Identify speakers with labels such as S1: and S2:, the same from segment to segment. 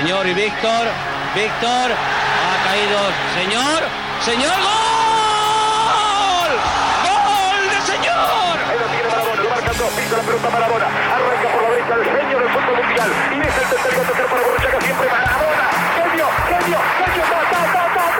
S1: Señor y Víctor, Víctor, ha caído, señor, señor, gol, gol de señor.
S2: Ahí lo tiene Marabona, lo marcan dos, pisa la pelota Marabona, arranca por la derecha el genio del fútbol mundial, y es el tercer para Borruchaga, siempre Marabona, genio, genio, genio, ta, ta, ta, ta.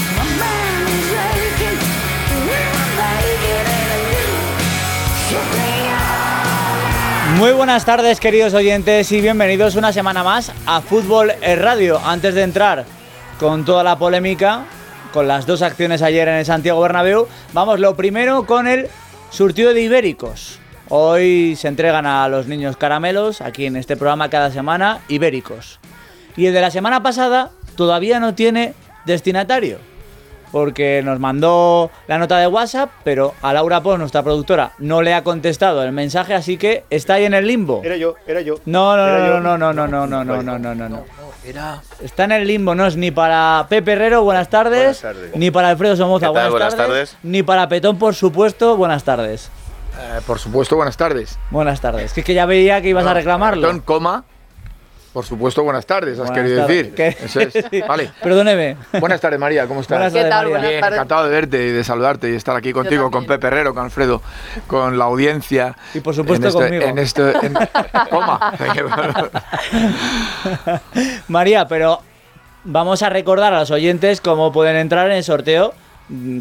S3: Muy buenas tardes queridos oyentes y bienvenidos una semana más a Fútbol Radio. Antes de entrar con toda la polémica, con las dos acciones ayer en el Santiago Bernabéu, vamos lo primero con el surtido de ibéricos. Hoy se entregan a los niños caramelos, aquí en este programa cada semana, ibéricos. Y el de la semana pasada todavía no tiene destinatario. Porque nos mandó la nota de WhatsApp, pero a Laura Pons, nuestra productora, no le ha contestado el mensaje, así que está ahí en el limbo.
S2: Era yo, era yo.
S3: No, no, no,
S2: yo.
S3: no, no, no, no, no, no, no, no, no, no.
S4: Era.
S3: Está en el limbo, no es ni para Pepe Herrero, buenas tardes,
S2: Buenas tardes.
S3: ni para Alfredo Somoza, buenas,
S4: Buenas
S3: tardes,
S4: tardes.
S3: ni para Petón, por supuesto, buenas tardes.
S4: Eh, por supuesto, buenas tardes.
S3: Buenas tardes. Que es que ya veía que ibas a reclamarlo.
S4: Perdón, coma. Por supuesto, buenas tardes, has
S3: Buenas
S4: querido
S3: tardes.
S4: decir.
S3: ¿Qué?
S4: Eso es. Vale.
S3: Perdóneme.
S4: Buenas tardes, María, ¿cómo estás?
S3: Buenas
S5: ¿Qué
S3: tardes,
S5: tal?
S3: María.
S4: Bien, encantado de verte y de saludarte y estar aquí contigo, con. Pepe Herrero, con Alfredo, con la audiencia.
S3: Y por supuesto
S4: en este-
S3: conmigo.
S4: En esto, en- coma.
S3: María, pero vamos a recordar a los oyentes cómo pueden entrar en el sorteo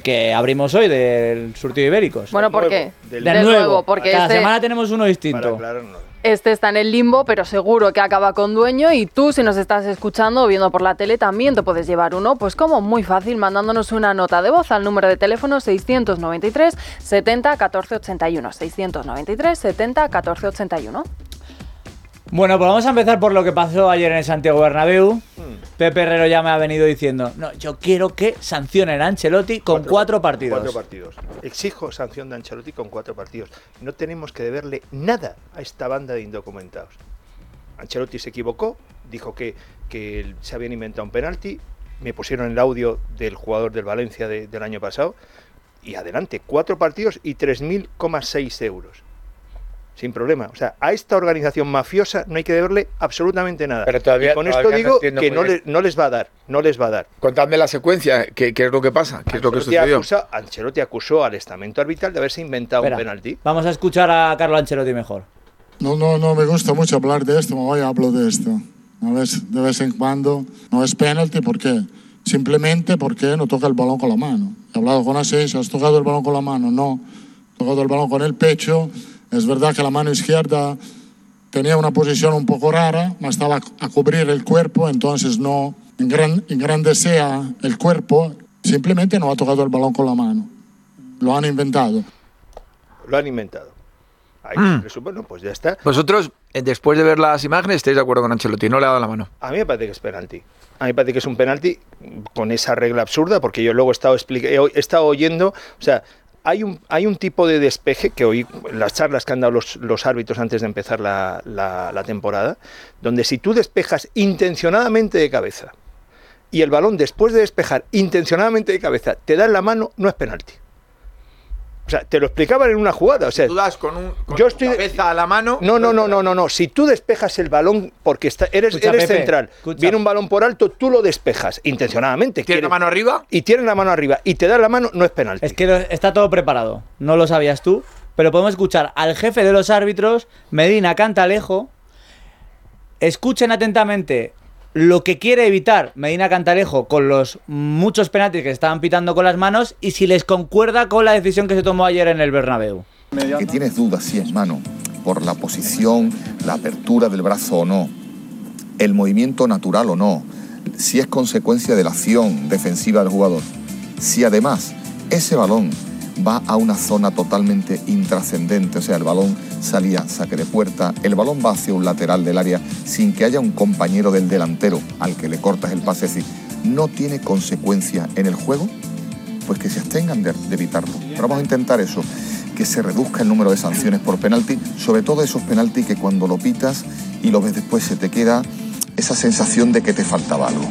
S3: que abrimos hoy del surtido ibéricos.
S5: Bueno, ¿por qué?
S2: del
S3: de
S5: de
S3: nuevo,
S5: nuevo, porque
S3: cada
S5: este-
S3: semana tenemos uno
S2: Para
S3: distinto.
S2: aclararnos.
S5: Este está en el limbo, pero seguro que acaba con dueño y tú si nos estás escuchando o viendo por la tele también te puedes llevar uno, pues como muy fácil mandándonos una nota de voz al número de teléfono 693 70 14 81 693 70 14 81.
S3: Bueno, pues vamos a empezar por lo que pasó ayer en el Santiago Bernabéu.
S2: Hmm.
S3: Pepe Herrero ya me ha venido diciendo, no, yo quiero que sancionen a Ancelotti con cuatro, partidos.
S2: Cuatro partidos. Exijo sanción de Ancelotti con cuatro partidos. No tenemos que deberle nada a esta banda de indocumentados. Ancelotti se equivocó, dijo que, que se habían inventado un penalti, me pusieron el audio del jugador del Valencia de- del año pasado y adelante, cuatro partidos y 3.000,6 euros. Sin problema. O sea, a esta organización mafiosa no hay que deberle absolutamente nada.
S4: Pero todavía-
S2: y con
S4: todavía
S2: esto
S4: no
S2: digo que no, le- no les va a dar, no les va a dar.
S4: Contadme la secuencia, ¿qué, qué es lo que pasa? ¿Qué es lo que
S2: Ancelotti
S4: sucedió?
S2: acusa- Ancelotti acusó al estamento arbitral de haberse inventado
S3: Espera,
S2: un penalti.
S3: Vamos a escuchar a Carlo Ancelotti mejor.
S6: No, no, no me gusta mucho hablar de esto, hoy hablo de esto. A vez, de vez en cuando no es penalti, ¿por qué? Simplemente porque no toca el balón con la mano. He hablado con Asís, ¿has tocado el balón con la mano? No. He tocado el balón con el pecho. Es verdad que la mano izquierda tenía una posición un poco rara, me estaba a cubrir el cuerpo, entonces no engran- engrandecía el cuerpo, simplemente no ha tocado el balón con la mano. Lo han inventado.
S2: Lo han inventado. Ahí,
S4: Mm.
S2: bueno, pues ya está.
S4: Vosotros, eh, después de ver las imágenes, estáis de acuerdo con Ancelotti, no le ha dado la mano.
S2: A mí me parece que es penalti. A mí me parece que es un penalti con esa regla absurda, porque yo luego he estado, he estado oyendo, o sea, hay un, hay un tipo de despeje que oí en las charlas que han dado los, los árbitros antes de empezar la, la- la temporada, donde si tú despejas intencionadamente de cabeza y el balón después de despejar intencionadamente de cabeza te da en la mano, no es penalti. O sea, te lo explicaban en una jugada. O sea,
S4: Tú das con, un, con
S2: Yo estoy-
S4: cabeza a la mano.
S2: no, no, no, no, no, no. Si tú despejas el balón porque está, eres,
S3: Escucha,
S2: eres
S3: Pepe,
S2: central,
S3: escucha.
S2: viene un balón por alto, tú lo despejas intencionadamente.
S4: ¿Tiene la mano arriba?
S2: Y tiene la mano arriba y te da la mano, no es penalti.
S3: Es que está todo preparado. No lo sabías tú. Pero podemos escuchar al jefe de los árbitros, Medina Cantalejo. Escuchen atentamente lo que quiere evitar Medina Cantalejo con los muchos penaltis que estaban pitando con las manos y si les concuerda con la decisión que se tomó ayer en el Bernabéu.
S7: que tienes dudas si es mano por la posición, la apertura del brazo o no, el movimiento natural o no, si es consecuencia de la acción defensiva del jugador, si además ese balón va a una zona totalmente intrascendente, o sea, el balón salía saque de puerta, el balón va hacia un lateral del área sin que haya un compañero del delantero al que le cortas el pase, decir, no tiene consecuencia en el juego, pues que se abstengan de, de evitarlo. Pero vamos a intentar eso, que se reduzca el número de sanciones por penalti, sobre todo esos penaltis que cuando lo pitas y lo ves después se te queda esa sensación de que te faltaba algo.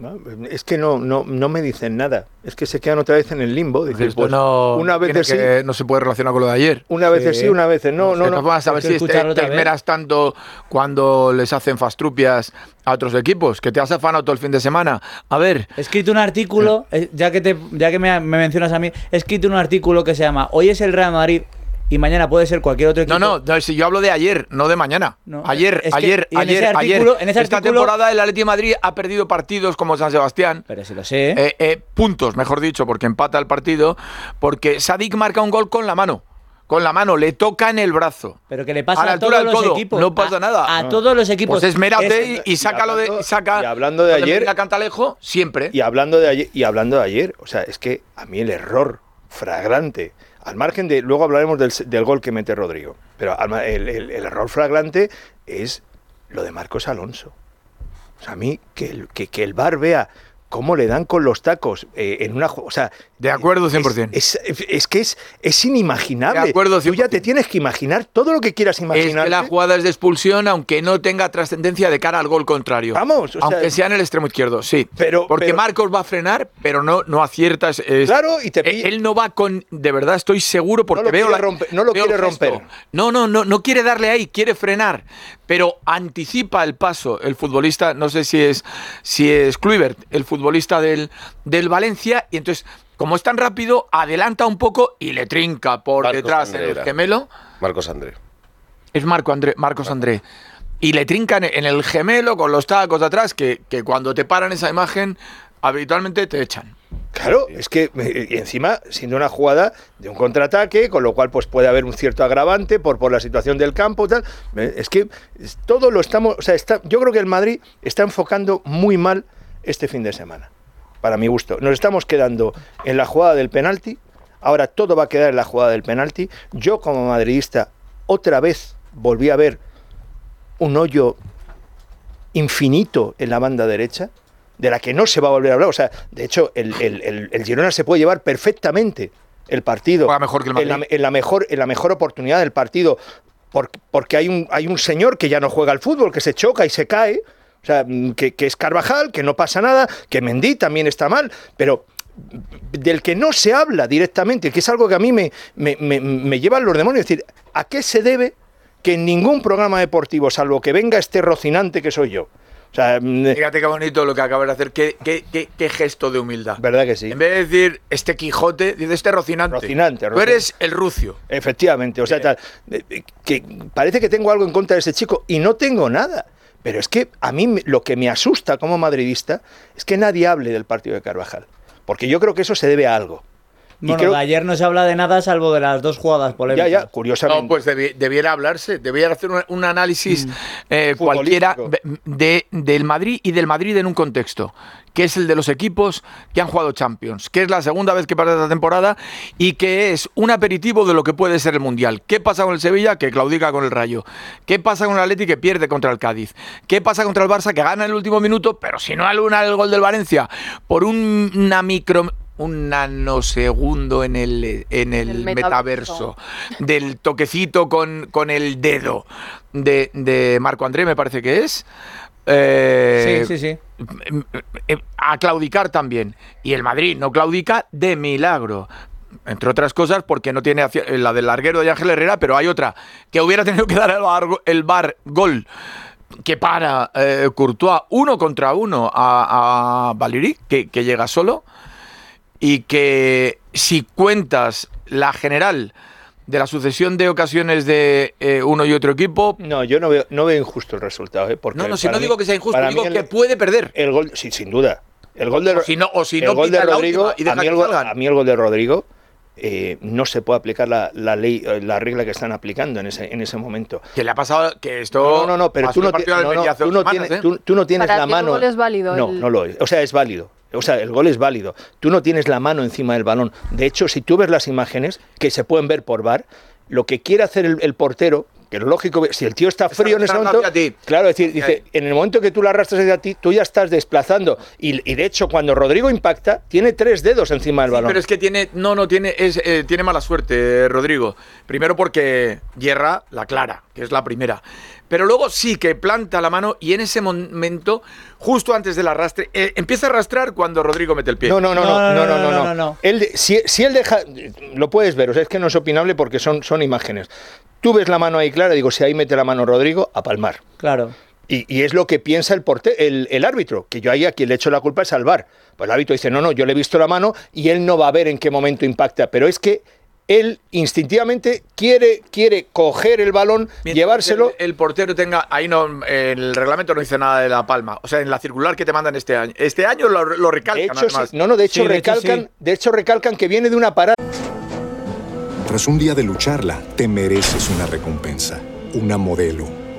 S2: No, Es que no, no, no me dicen nada. Es que se quedan otra vez en el limbo. Dicen,
S4: Esto
S2: pues,
S4: no,
S2: una vez sí,
S4: que- no se puede relacionar con lo de ayer.
S2: una vez sí, una vez no, no,
S4: De
S2: no.
S4: todas formas, a ver si te, te esmeras tanto cuando les hacen fastrupias a otros equipos, que te has afanado todo el fin de semana. A ver,
S3: He escrito un artículo, eh, ya que, te, ya que me, me mencionas a mí, he escrito un artículo que se llama Hoy es el Real Madrid y mañana puede ser cualquier otro equipo.
S4: no, no, no, si yo hablo de ayer, no de mañana.
S3: No,
S4: ayer,
S3: es que-
S4: ayer, ayer,
S3: artículo-
S4: ayer.
S3: en ese
S4: Esta
S3: artículo-
S4: temporada el Atlético de Madrid ha perdido partidos como San Sebastián.
S3: Pero si lo sé.
S4: Eh, eh, puntos, mejor dicho, porque empata el partido, porque Sadik marca un gol con la mano. Con la mano, le toca en el brazo.
S3: Pero que le pasa
S4: a la
S3: a,
S4: altura
S3: todos
S4: del
S3: los
S4: codo,
S3: equipos.
S4: no pasa
S3: A-
S4: nada.
S3: A, todos los equipos.
S4: Pues esmérate
S3: Es-
S4: y, y sácalo de.
S2: hablando-
S4: saca
S2: y hablando de ayer-
S4: Medina Cantalejo, siempre.
S2: Y hablando de ayer, y hablando de ayer, o sea, es que a mí el error flagrante, al margen de, luego hablaremos del, gol que mete Rodrigo, pero el, error flagrante es lo de Marcos Alonso. O sea, a mí que el, que, bar vea cómo le dan con los tacos eh, en una... O sea,
S4: De acuerdo, 100%.
S2: Es, es- es que es, es inimaginable.
S4: De acuerdo,
S2: Tú ya te tienes que imaginar todo lo que quieras
S4: Es
S2: imaginar.
S4: que la jugada es de expulsión, aunque no tenga trascendencia de cara al gol contrario.
S2: Vamos, o
S4: aunque sea en el extremo izquierdo, sí.
S2: Pero-
S4: Porque
S2: pero-
S4: Marcos va a frenar, pero no, no acierta. es- es-
S2: Claro, y te
S4: Eh,
S2: pi-
S4: Él no va con. De verdad, estoy seguro porque
S2: lo
S4: veo la-
S2: romper- no lo
S4: veo
S2: quiere romper.
S4: No, no, no, no quiere darle ahí, quiere frenar. Pero anticipa el paso el futbolista, no sé si es, si es Kluivert, el futbolista del, del Valencia, y entonces. Como es tan rápido, adelanta un poco y le trinca por
S8: Marcos
S4: detrás
S8: André
S4: en el
S8: era.
S4: gemelo.
S8: Marcos André.
S4: Es Marco André, Marcos André. Y le trincan en el gemelo con los tacos de atrás, que, que cuando te paran esa imagen, habitualmente te echan.
S2: Claro, es que eh, y encima siendo una jugada de un contraataque, con lo cual pues puede haber un cierto agravante por, por la situación del campo y tal. Eh, Es que todo lo estamos, o sea, está, yo creo que el Madrid está enfocando muy mal este fin de semana, para mi gusto. Nos estamos quedando en la jugada del penalti, ahora todo va a quedar en la jugada del penalti. Yo como madridista otra vez volví a ver un hoyo infinito en la banda derecha, de la que no se va a volver a hablar. O sea, de hecho, el, el- el- el Girona se puede llevar perfectamente el partido
S4: Juega mejor que el
S2: en, la, en la mejor, en la mejor oportunidad del partido, por- porque hay un, hay un señor que ya no juega al fútbol, que se choca y se cae. O sea, mm, que, que es Carvajal, que no pasa nada, que Mendy también está mal, pero del que no se habla directamente, que es algo que a mí me, me, me, me lleva a los demonios. Es decir, ¿a qué se debe que en ningún programa deportivo, salvo que venga este rocinante que soy yo, o sea, mm,
S4: Fíjate qué bonito lo que acabas de hacer, qué, qué- qué- qué gesto de humildad.
S2: ¿verdad que sí?
S4: En vez de decir este Quijote, dice este Rocinante.
S2: Rocinante,
S4: Tú
S2: Rocinante.
S4: eres el Rucio.
S2: Efectivamente, o sea, tal, eh, eh, que parece que tengo algo en contra de ese chico y no tengo nada. Pero es que a mí lo que me asusta como madridista es que nadie hable del partido de Carvajal. Porque yo creo que eso se debe a algo.
S3: Bueno,
S2: creo-
S3: de ayer no se habla de nada salvo de las dos jugadas polémicas.
S2: ya, curiosamente.
S4: No, pues debi- debiera hablarse, debiera hacer un, un análisis
S2: Mm.
S4: eh, cualquiera de, del Madrid y del Madrid en un contexto, que es el de los equipos que han jugado Champions, que es la segunda vez que pasa esta temporada y que es un aperitivo de lo que puede ser el Mundial. ¿Qué pasa con el Sevilla? Que claudica con el Rayo. ¿Qué pasa con el Atleti? Que pierde contra el Cádiz. ¿Qué pasa contra el Barça? Que gana en el último minuto, pero si no aluna el gol del Valencia por un- una micro un nanosegundo en el, en el,
S5: El
S4: metaverso.
S5: metaverso.
S4: del toquecito con, con el dedo de, de Marco André, me parece que es, eh,
S3: Sí, sí, sí.
S4: eh, a claudicar también. Y el Madrid no claudica de milagro. Entre otras cosas, porque no tiene la del larguero de Ángel Herrera, pero hay otra que hubiera tenido que dar el bar, el bar gol que para eh, Courtois uno contra uno a, a Valéry, que, que llega solo, y que si cuentas la general de la sucesión de ocasiones de eh, uno y otro equipo,
S2: No, yo no veo, no veo injusto el resultado. ¿eh? Porque
S4: no, no, si no
S2: mí-
S4: digo que sea injusto, digo
S2: el-
S4: que puede perder.
S2: El gol, sí, sin duda. El gol de,
S4: O si no- o si
S2: el
S4: no
S2: gol de Rodrigo,
S4: última y deja
S2: a, mí
S4: que
S2: el gol,
S4: salgan.
S2: a mí el gol de Rodrigo eh, no se puede aplicar la, la ley, eh, la regla que están aplicando en ese, en ese momento.
S4: Que le ha pasado que esto.
S2: No, no, no, pero tú no, ti- no, no, tú
S4: dos
S2: no
S4: semanas,
S2: tienes,
S4: ¿eh?
S2: tú, tú no tienes
S5: Para
S2: la
S5: el
S2: mano.
S5: gol es válido,
S2: No,
S5: el-
S2: no lo es. O sea, es válido. O sea, el gol es válido. Tú no tienes la mano encima del balón. De hecho, si tú ves las imágenes que se pueden ver por VAR, lo que quiere hacer el, el portero, que es lógico, si el tío está
S4: Está
S2: frío en ese momento, claro, es decir, dice, en el momento que tú la arrastras hacia ti, tú ya estás desplazando. Y, y de hecho, cuando Rodrigo impacta, tiene tres dedos encima del
S4: Sí,
S2: balón.
S4: pero es que tiene. No, no, tiene, es, eh, tiene mala suerte, eh, Rodrigo. Primero porque hierra la clara, que es la primera pero luego sí que planta la mano y en ese momento, justo antes del arrastre, eh, empieza a arrastrar cuando Rodrigo mete el pie.
S2: No, no, no, no, no, no, no. no,
S3: no,
S2: él, si, si, él deja, lo puedes ver, o sea, es que no es opinable porque son, son imágenes. Tú ves la mano ahí clara, digo, si ahí mete la mano Rodrigo, a palmar.
S3: Claro.
S2: Y, y, es lo que piensa el, porte, el, el, árbitro, que yo ahí a quien le echo la culpa es al VAR. Pues el árbitro dice, no, no, yo le he visto la mano y él no va a ver en qué momento impacta. Pero es que él instintivamente quiere, quiere coger el balón,
S4: Mientras
S2: llevárselo.
S4: El, el portero tenga. Ahí no. El reglamento no dice nada de la palma. O sea, en la circular que te mandan este año. Este año lo, lo
S2: De
S4: recalcan.
S2: hecho,
S4: además.
S2: sí, no, no, de hecho,
S3: Sí, de hecho,
S2: recalcan,
S3: sí.
S2: de hecho recalcan que viene de una parada.
S9: Tras un día de lucharla, te mereces una recompensa, una modelo,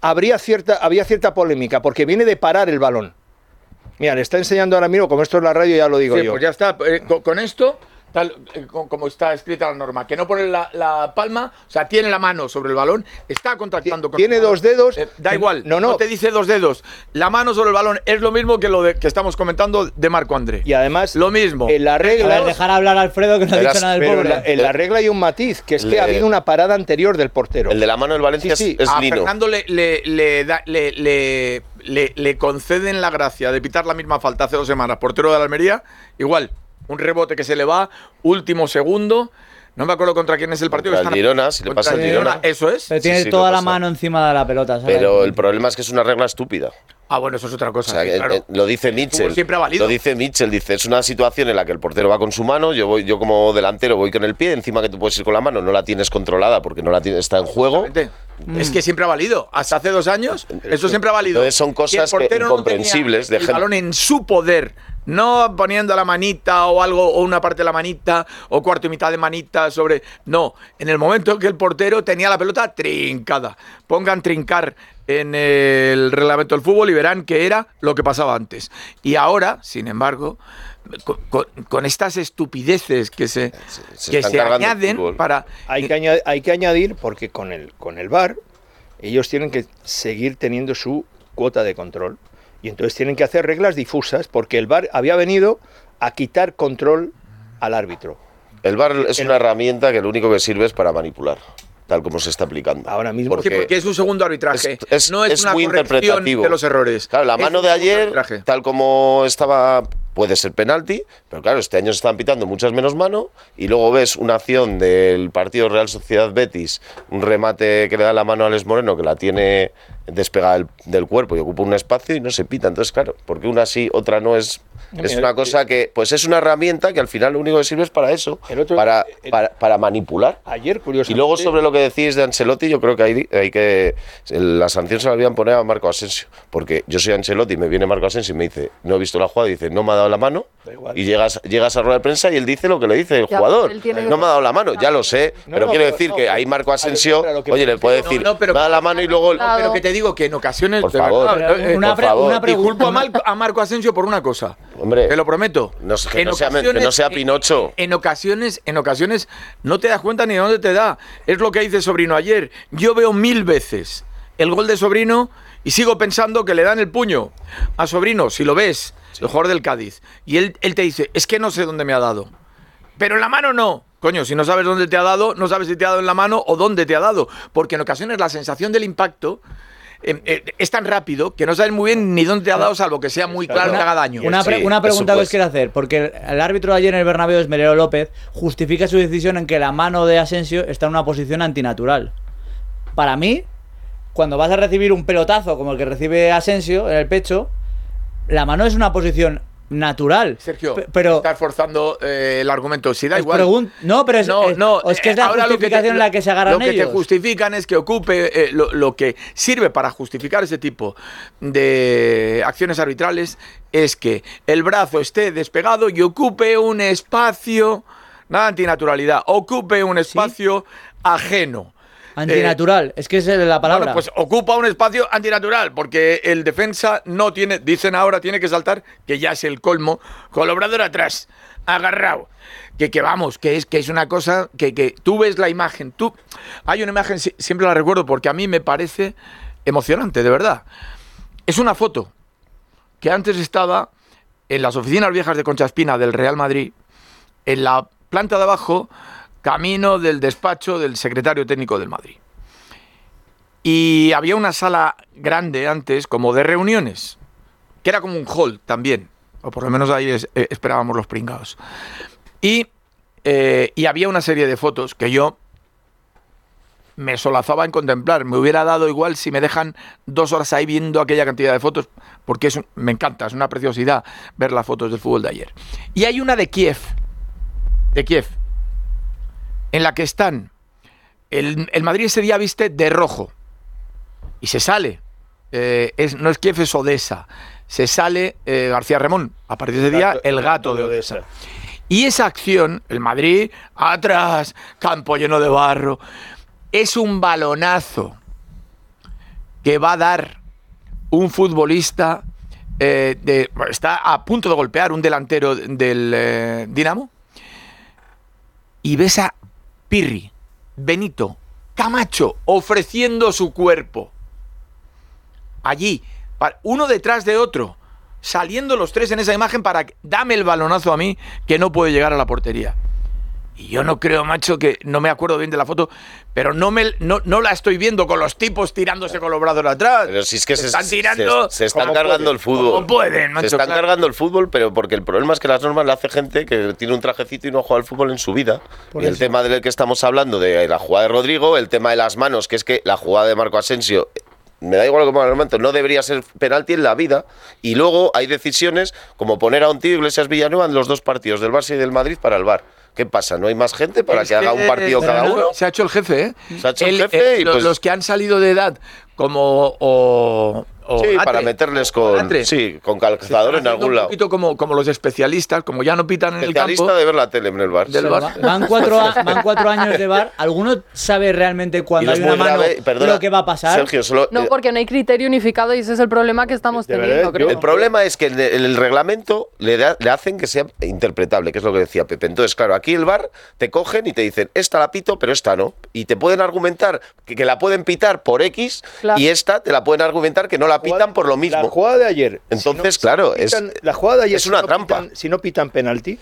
S2: habría cierta, había cierta polémica, porque viene de parar el balón. Mira, le está enseñando ahora mismo, como esto es la radio, ya lo digo
S4: Sí,
S2: yo.
S4: pues ya está. Eh, con, con esto, tal eh, co- como está escrita la norma, que no pone la, la palma, o sea, tiene la mano sobre el balón, está contactando con
S2: Tiene dos dedos.
S4: Eh, da igual,
S2: No,
S4: no,
S2: no.
S4: te dice dos dedos. La mano sobre el balón es lo mismo que lo de, que estamos comentando de Marco André.
S2: Y además,
S4: Lo mismo.
S2: en la
S3: A
S2: regla.
S3: ver, dejar hablar a Alfredo que no ha dicho nada del
S2: pero en
S3: pobre.
S2: la, en la regla hay un matiz, que es que ha habido una parada anterior del portero.
S8: El de la mano del Valencia
S2: Sí, sí.
S8: es, es
S4: a
S8: Lino.
S4: Fernando le, le, le, da- le, le- le- le conceden la gracia de pitar la misma falta hace dos semanas, portero de la Almería, igual, un rebote que se le va, último segundo, no me acuerdo contra quién es el partido.
S8: Contra
S4: que
S8: el Girona, si le pasa
S4: el
S8: al Girona.
S4: Eso es.
S3: Pero tiene
S8: sí,
S3: toda la
S8: pasa.
S3: mano encima de la pelota, ¿sabes?
S8: Pero el problema es que es una regla estúpida.
S4: Ah, bueno, eso es otra
S8: O
S4: cosa.
S8: sea,
S4: sí,
S8: que,
S4: claro.
S8: eh, lo dice Mitchell.
S4: siempre ha valido.
S8: Lo dice Mitchell, dice, es una situación en la que el portero va con su mano, yo voy, yo como delantero voy con el pie, encima que tú puedes ir con la mano, no la tienes controlada porque no la tienes, está en juego.
S4: Exactamente. Es que siempre ha valido. Hasta hace dos años, eso siempre ha valido.
S8: Entonces son cosas que-
S4: no
S8: incomprensibles de
S4: el balón en su poder, no poniendo la manita o algo, o una parte de la manita, o cuarto y mitad de manita sobre. No, en el momento en que el portero tenía la pelota trincada. Pongan trincar en el reglamento del fútbol y verán que era lo que pasaba antes. Y ahora, sin embargo, con, con- con estas estupideces que se, que añaden para.
S2: Hay que, añadir, hay que añadir, porque con el, con el VAR, ellos tienen que seguir teniendo su cuota de control. Y entonces tienen que hacer reglas difusas, porque el VAR había venido a quitar control al árbitro.
S8: El VAR es
S2: El-
S8: una herramienta que lo único que sirve es para manipular, tal como se está aplicando.
S2: Ahora mismo.
S4: Sí, porque es un segundo arbitraje.
S8: es- es-
S4: no es,
S8: es
S4: una
S8: muy interpretativo.
S4: de los errores.
S8: Claro, la mano de ayer,
S4: arbitraje.
S8: tal como estaba, puede ser penalti, pero claro, este año se están pitando muchas menos mano y luego ves una acción del partido Real Sociedad Betis, un remate que le da la mano a Alex Moreno que la tiene despegada del, del cuerpo y ocupa un espacio y no se pita. Entonces, claro, porque una sí, otra no es... Es
S2: Mira,
S8: una cosa que, pues es una herramienta que al final lo único que sirve es para eso,
S2: otro-
S8: para,
S2: el-
S8: para, para manipular.
S2: Ayer, curioso.
S8: Y luego sobre lo que decís de Ancelotti, yo creo que hay, hay que la sanción se la habían poner a Marco Asensio, porque yo soy Ancelotti, me viene Marco Asensio y me dice, no he visto la jugada, y dice, no me ha dado la mano y llegas, llegas a rueda de prensa y él dice lo que le dice el
S5: Ya,
S8: jugador.
S5: que-
S8: No me ha dado la mano, ya lo sé, pero
S2: no,
S8: quiero decir
S2: no,
S8: que ahí Marco Asensio,
S2: pero lo que-
S8: oye, le puede decir,
S4: no, pero-
S8: me ha dado la mano y luego...
S5: Claro.
S4: Pero que te digo que en ocasiones.
S8: Por favor.
S4: verdad, eh,
S3: una
S8: por favor.
S3: una
S4: y
S3: pregunta.
S4: culpo a, Mal- a Marco Asensio por una cosa.
S8: Hombre.
S4: Te lo prometo.
S8: No sé, que
S4: En
S8: no sea- que no sea Pinocho.
S4: En, en ocasiones, en ocasiones no te das cuenta ni de dónde te da. Es lo que dice Sobrino ayer. Yo veo mil veces el gol de Sobrino y sigo pensando que le dan el puño a Sobrino, si lo ves, el jugador del Cádiz. Y él, él te dice, es que no sé dónde me ha dado. Pero en la mano no. Coño, si no sabes dónde te ha dado, no sabes si te ha dado en la mano o dónde te ha dado. Porque en ocasiones la sensación del impacto eh, eh, es tan rápido que no sabes muy bien ni dónde te ha dado, salvo que sea muy claro que haga daño.
S3: Una, pre-
S8: Sí,
S3: una pregunta que os quiero hacer, porque el, el árbitro de ayer en el Bernabéu, Esmerero López, justifica su decisión en que la mano de Asensio está en una posición antinatural. Para mí, cuando vas a recibir un pelotazo como el que recibe Asensio en el pecho, la mano es una posición natural.
S4: Sergio,
S3: Pe- pero
S4: estás forzando eh, el argumento. Si da igual.
S3: no, pero es,
S4: No,
S3: es-
S4: no,
S3: es que es
S4: eh,
S3: la
S4: ahora lo que te-
S3: justificación en la que se agarran
S4: Lo que
S3: ellos.
S4: te justifican es que ocupe eh, lo, lo que sirve para justificar ese tipo de acciones arbitrales es que el brazo esté despegado y ocupe un espacio, nada antinaturalidad, ocupe un espacio ajeno.
S3: Antinatural, es que esa es la palabra.
S4: Bueno, pues ocupa un espacio antinatural, porque el defensa no tiene, dicen ahora, tiene que saltar, que ya es el colmo, con el obrador atrás, agarrado. Que, que vamos, que es, que es una cosa que, que tú ves la imagen, tú. Hay una imagen, si- siempre la recuerdo, porque a mí me parece emocionante, de verdad. Es una foto que antes estaba en las oficinas viejas de Concha Espina del Real Madrid, en la planta de abajo, camino del despacho del secretario técnico del Madrid. Y había una sala grande antes, como de reuniones, que era como un hall también, o por lo menos ahí eh, esperábamos los pringados. Y, eh, y había una serie de fotos que yo me solazaba en contemplar. Me hubiera dado igual si me dejan dos horas ahí viendo aquella cantidad de fotos, porque es un- me encanta, es una preciosidad ver las fotos del fútbol de ayer. Y hay una de Kiev, de Kiev, en la que están. El, el Madrid ese día viste de rojo y se sale. Eh, es, no es Kiev, es Odessa. Se sale eh, García Ramón. A partir de ese día, el gato de Odessa. Y esa acción, el Madrid, atrás, campo lleno de barro, es un balonazo que va a dar un futbolista. eh, de, está a punto de golpear un delantero del eh, Dinamo. Y ves a Pirri, Benito, Camacho ofreciendo su cuerpo. Allí, uno detrás de otro, saliendo los tres en esa imagen para dame el balonazo a mí que no puede llegar a la portería. Y yo no creo, macho, que no me acuerdo bien de la foto, pero no me no, no la estoy viendo con los tipos tirándose con los brazos atrás.
S8: Pero si es que se,
S4: están tirando.
S8: se, están cargando
S4: pueden,
S8: el fútbol.
S4: como pueden, macho,
S8: se están
S4: claro.
S8: cargando el fútbol, pero porque el problema es que las normas le hace gente que tiene un trajecito y no juega al fútbol en su vida.
S2: Por
S8: y el tema del que estamos hablando, de la jugada de Rodrigo, el tema de las manos, que es que la jugada de Marco Asensio. Me da igual lo que ponga el momento, no debería ser penalti en la vida. Y luego hay decisiones como poner a un tío Iglesias Villanueva en los dos partidos del Barça y del Madrid para el Bar. ¿Qué pasa? ¿No hay más gente para
S4: Es
S8: que haga un partido
S4: pero
S8: cada
S4: no,
S8: uno?
S4: Se ha hecho el jefe, ¿eh?
S8: Se ha hecho el jefe y
S4: lo-
S8: pues-
S4: los que han salido de edad, como. O, o
S8: Sí,
S4: Atre,
S8: para meterles con,
S4: Atre,
S8: sí, con calzador en algún lado.
S4: Un poquito como, como los especialistas, como ya no pitan en el
S8: Especialista
S4: campo.
S8: de ver la tele en el bar.
S4: Del
S8: sí.
S4: Bar.
S3: Van cuatro, a- van cuatro años de bar. ¿Alguno sabe realmente cuando hay
S8: es
S3: una
S8: muy
S3: mano
S8: grave, perdona,
S3: lo que va a pasar?
S8: Sergio, solo,
S5: No,
S8: eh,
S5: porque no hay criterio unificado y ese es el problema que estamos teniendo,
S2: verdad,
S5: creo.
S8: el problema es que en el, en el reglamento le, da- le hacen que sea interpretable, que es lo que decía Pepe. Entonces, claro, aquí el bar te cogen y te dicen, esta la pito, pero esta no. Y te pueden argumentar que, que la pueden pitar por X
S5: Claro.
S8: y esta te la pueden argumentar que no la pitan por lo
S2: La
S8: mismo.
S2: jugada de ayer.
S8: Entonces,
S2: si
S8: claro,
S2: pitan-
S8: es-
S2: la jugada de ayer
S8: es
S2: si
S8: una
S2: no
S8: trampa.
S2: pitan- si no pitan penalti,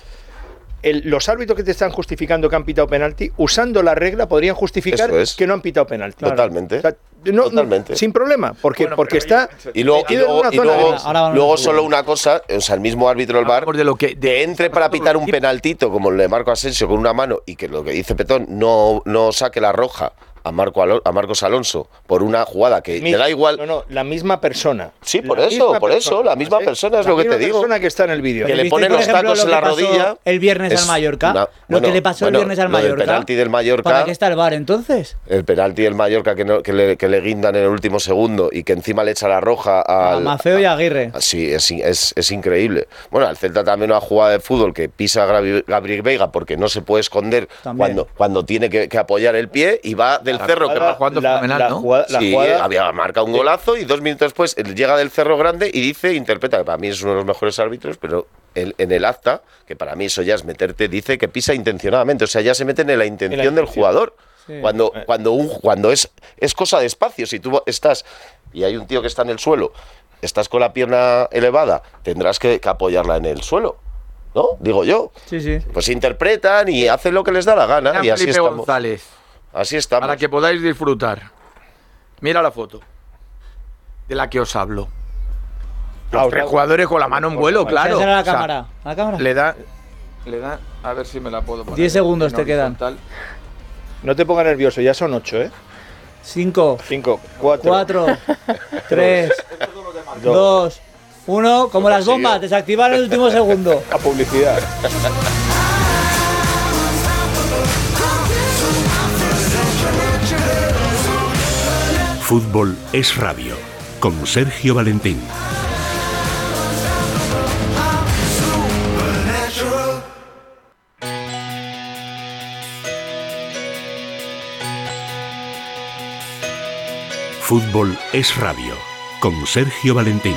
S2: el- los árbitros que te están justificando que han pitado penalti, usando la regla, podrían justificar
S8: es.
S2: que no han pitado penalti.
S8: Totalmente.
S2: O sea, no-
S8: Totalmente.
S2: Sin problema, porque, porque está.
S8: Y luego, y luego,
S2: una
S8: y
S2: zona
S8: luego-.
S3: Ahora
S8: luego solo una cosa, o sea, el mismo árbitro del bar
S4: de lo que.
S8: de entre para pitar un penaltito como el de Marco Asensio con una mano y que lo que dice Petón no, no saque la roja a, Marco a Marcos Alonso por una jugada que
S2: Mi-
S8: te da igual.
S2: No, no, la misma persona.
S8: Sí, por
S2: La
S8: eso, por eso, la misma
S2: ¿sí?
S8: persona es
S2: La
S8: lo que te digo.
S2: persona que está en el vídeo.
S8: Que le
S3: ¿Visteis,
S8: pone los tacos en la rodilla.
S3: El viernes
S8: es
S3: al Mallorca.
S8: una-
S3: lo que le pasó
S8: bueno,
S3: el viernes al Mallorca.
S8: penalti del Mallorca.
S3: ¿Para qué está el bar entonces?
S8: El penalti del Mallorca que, no- que, le, que le guindan en el último segundo y que encima le echa la roja
S3: A
S8: al.
S3: Mafeo y Aguirre.
S8: Ah, Sí, es, es, es increíble. Bueno, al Celta también una jugada de fútbol que pisa a Gabriel Veiga porque no se puede esconder
S3: También.
S8: cuando, cuando tiene que, que apoyar el pie y va del cerro que va jugando
S2: la-
S4: fenomenal,
S2: la
S4: ¿no?
S2: jugada- la
S8: Sí,
S2: jugada-
S8: había marcado un golazo y dos minutos después él llega del Cerro Grande y dice, interpreta, que para mí es uno de los mejores árbitros, pero él- en el acta, que para mí eso ya es meterte, dice que pisa intencionadamente, o sea, ya se meten en la intención del
S2: intención.
S8: jugador.
S3: Sí.
S8: Cuando, cuando, un, cuando es, es cosa de espacio, si tú estás y hay un tío que está en el suelo, estás con la pierna elevada, tendrás que, que apoyarla en el suelo, ¿no? Digo yo.
S3: Sí, sí.
S8: Pues interpretan y hacen lo que les da la gana y así
S4: Felipe
S8: estamos.
S4: González,
S8: Así estamos.
S4: para que podáis disfrutar. Mira la foto de la que os hablo. Los
S2: Ahora-
S4: tres jugadores con la mano en vuelo, claro.
S3: A la
S4: O sea,
S3: cámara. ¿A la cámara?
S4: le da, le da, a ver si me la puedo poner.
S3: 10 segundos te quedan.
S2: No te pongas nervioso, ya son ocho, ¿eh?
S3: 5,
S2: Cinco, cuatro,
S3: 4, 3,
S2: dos.
S3: 2, 1. Como las bombas, desactivar en el último segundo.
S2: A publicidad.
S10: Fútbol es radio. Con Sergio Valentín. Fútbol es radio. Con Sergio Valentín.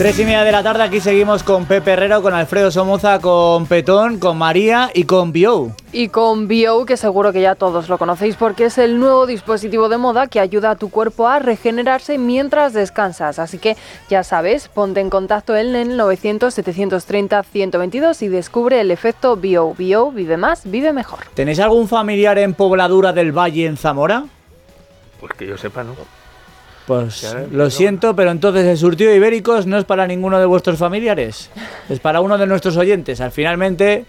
S3: Tres y media de la tarde, aquí seguimos con Pepe Herrero, con Alfredo Somoza, con Petón, con María y con Bio.
S5: Y con Bio, que seguro que ya todos lo conocéis porque es el nuevo dispositivo de moda que ayuda a tu cuerpo a regenerarse mientras descansas. Así que ya sabes, ponte en contacto en el 900-730-122 y descubre el efecto Bio. Bio vive más, vive mejor.
S3: ¿Tenéis algún familiar en Pobladura del Valle en Zamora?
S2: Pues que yo sepa, ¿no?
S3: Pues lo siento, pero entonces el surtido de ibéricos no es para ninguno de vuestros familiares. Es para uno de nuestros oyentes. Al finalmente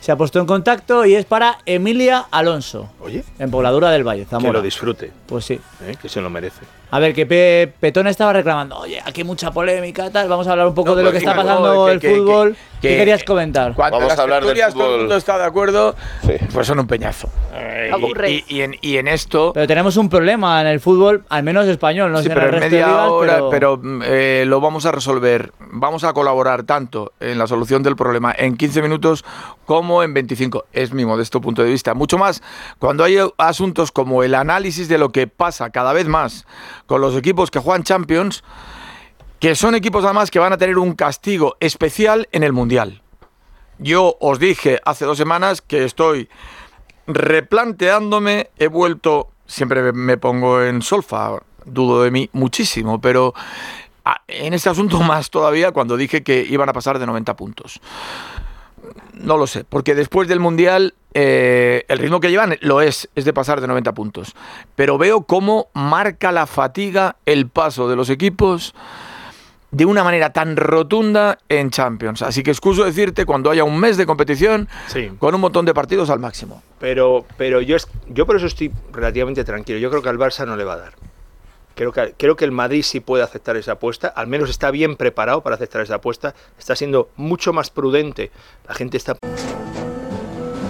S3: se ha puesto en contacto y es para Emilia Alonso,
S2: Oye,
S3: en Pobladura del Valle,
S2: que
S3: Zamora.
S2: lo disfrute,
S3: Pues sí.
S2: ¿eh? que se lo merece.
S3: A ver, que Pe- Petón estaba reclamando, oye, aquí mucha polémica, tal. Vamos a hablar un poco
S4: No,
S3: de lo que está pasando
S4: que-
S3: el
S4: que-
S3: fútbol.
S4: que-
S3: ¿Qué
S4: que-
S3: querías comentar?
S4: Cuando
S8: Vamos
S4: las
S8: a hablar del
S4: tertulias todo el
S8: fútbol.
S4: mundo está de acuerdo,
S8: Sí.
S4: pues son un peñazo. Eh, y- y, y en, y en esto,
S3: Pero tenemos un problema en el fútbol, al menos español, no
S4: sí,
S3: sé
S4: pero
S3: en el
S4: en
S3: resto de
S4: media
S3: ligas,
S4: hora,
S3: pero...
S4: pero, eh, lo vamos a resolver. Vamos a colaborar tanto en la solución del problema en 15 minutos como en 25. Es mi modesto punto de vista. Mucho más cuando hay asuntos como el análisis de lo que pasa cada vez más con los equipos que juegan Champions, que son equipos además que van a tener un castigo especial en el Mundial. Yo os dije hace dos semanas que estoy replanteándome, he vuelto, siempre me- pongo en solfa, dudo de mí muchísimo, pero ah, en este asunto más todavía cuando dije que iban a pasar de 90 puntos. No lo sé, porque después del Mundial eh, el ritmo que llevan lo es, es de pasar de 90 puntos. Pero veo cómo marca la fatiga el paso de los equipos de una manera tan rotunda en Champions. Así que excuso decirte cuando haya un mes de competición
S2: Sí.
S4: con un montón de partidos al máximo.
S2: Pero, pero yo, es- yo por eso estoy relativamente tranquilo. Yo creo que al Barça no le va a dar. Creo que, creo que el Madrid sí puede aceptar esa apuesta. Al menos está bien preparado para aceptar esa apuesta. Está siendo mucho más prudente. La gente está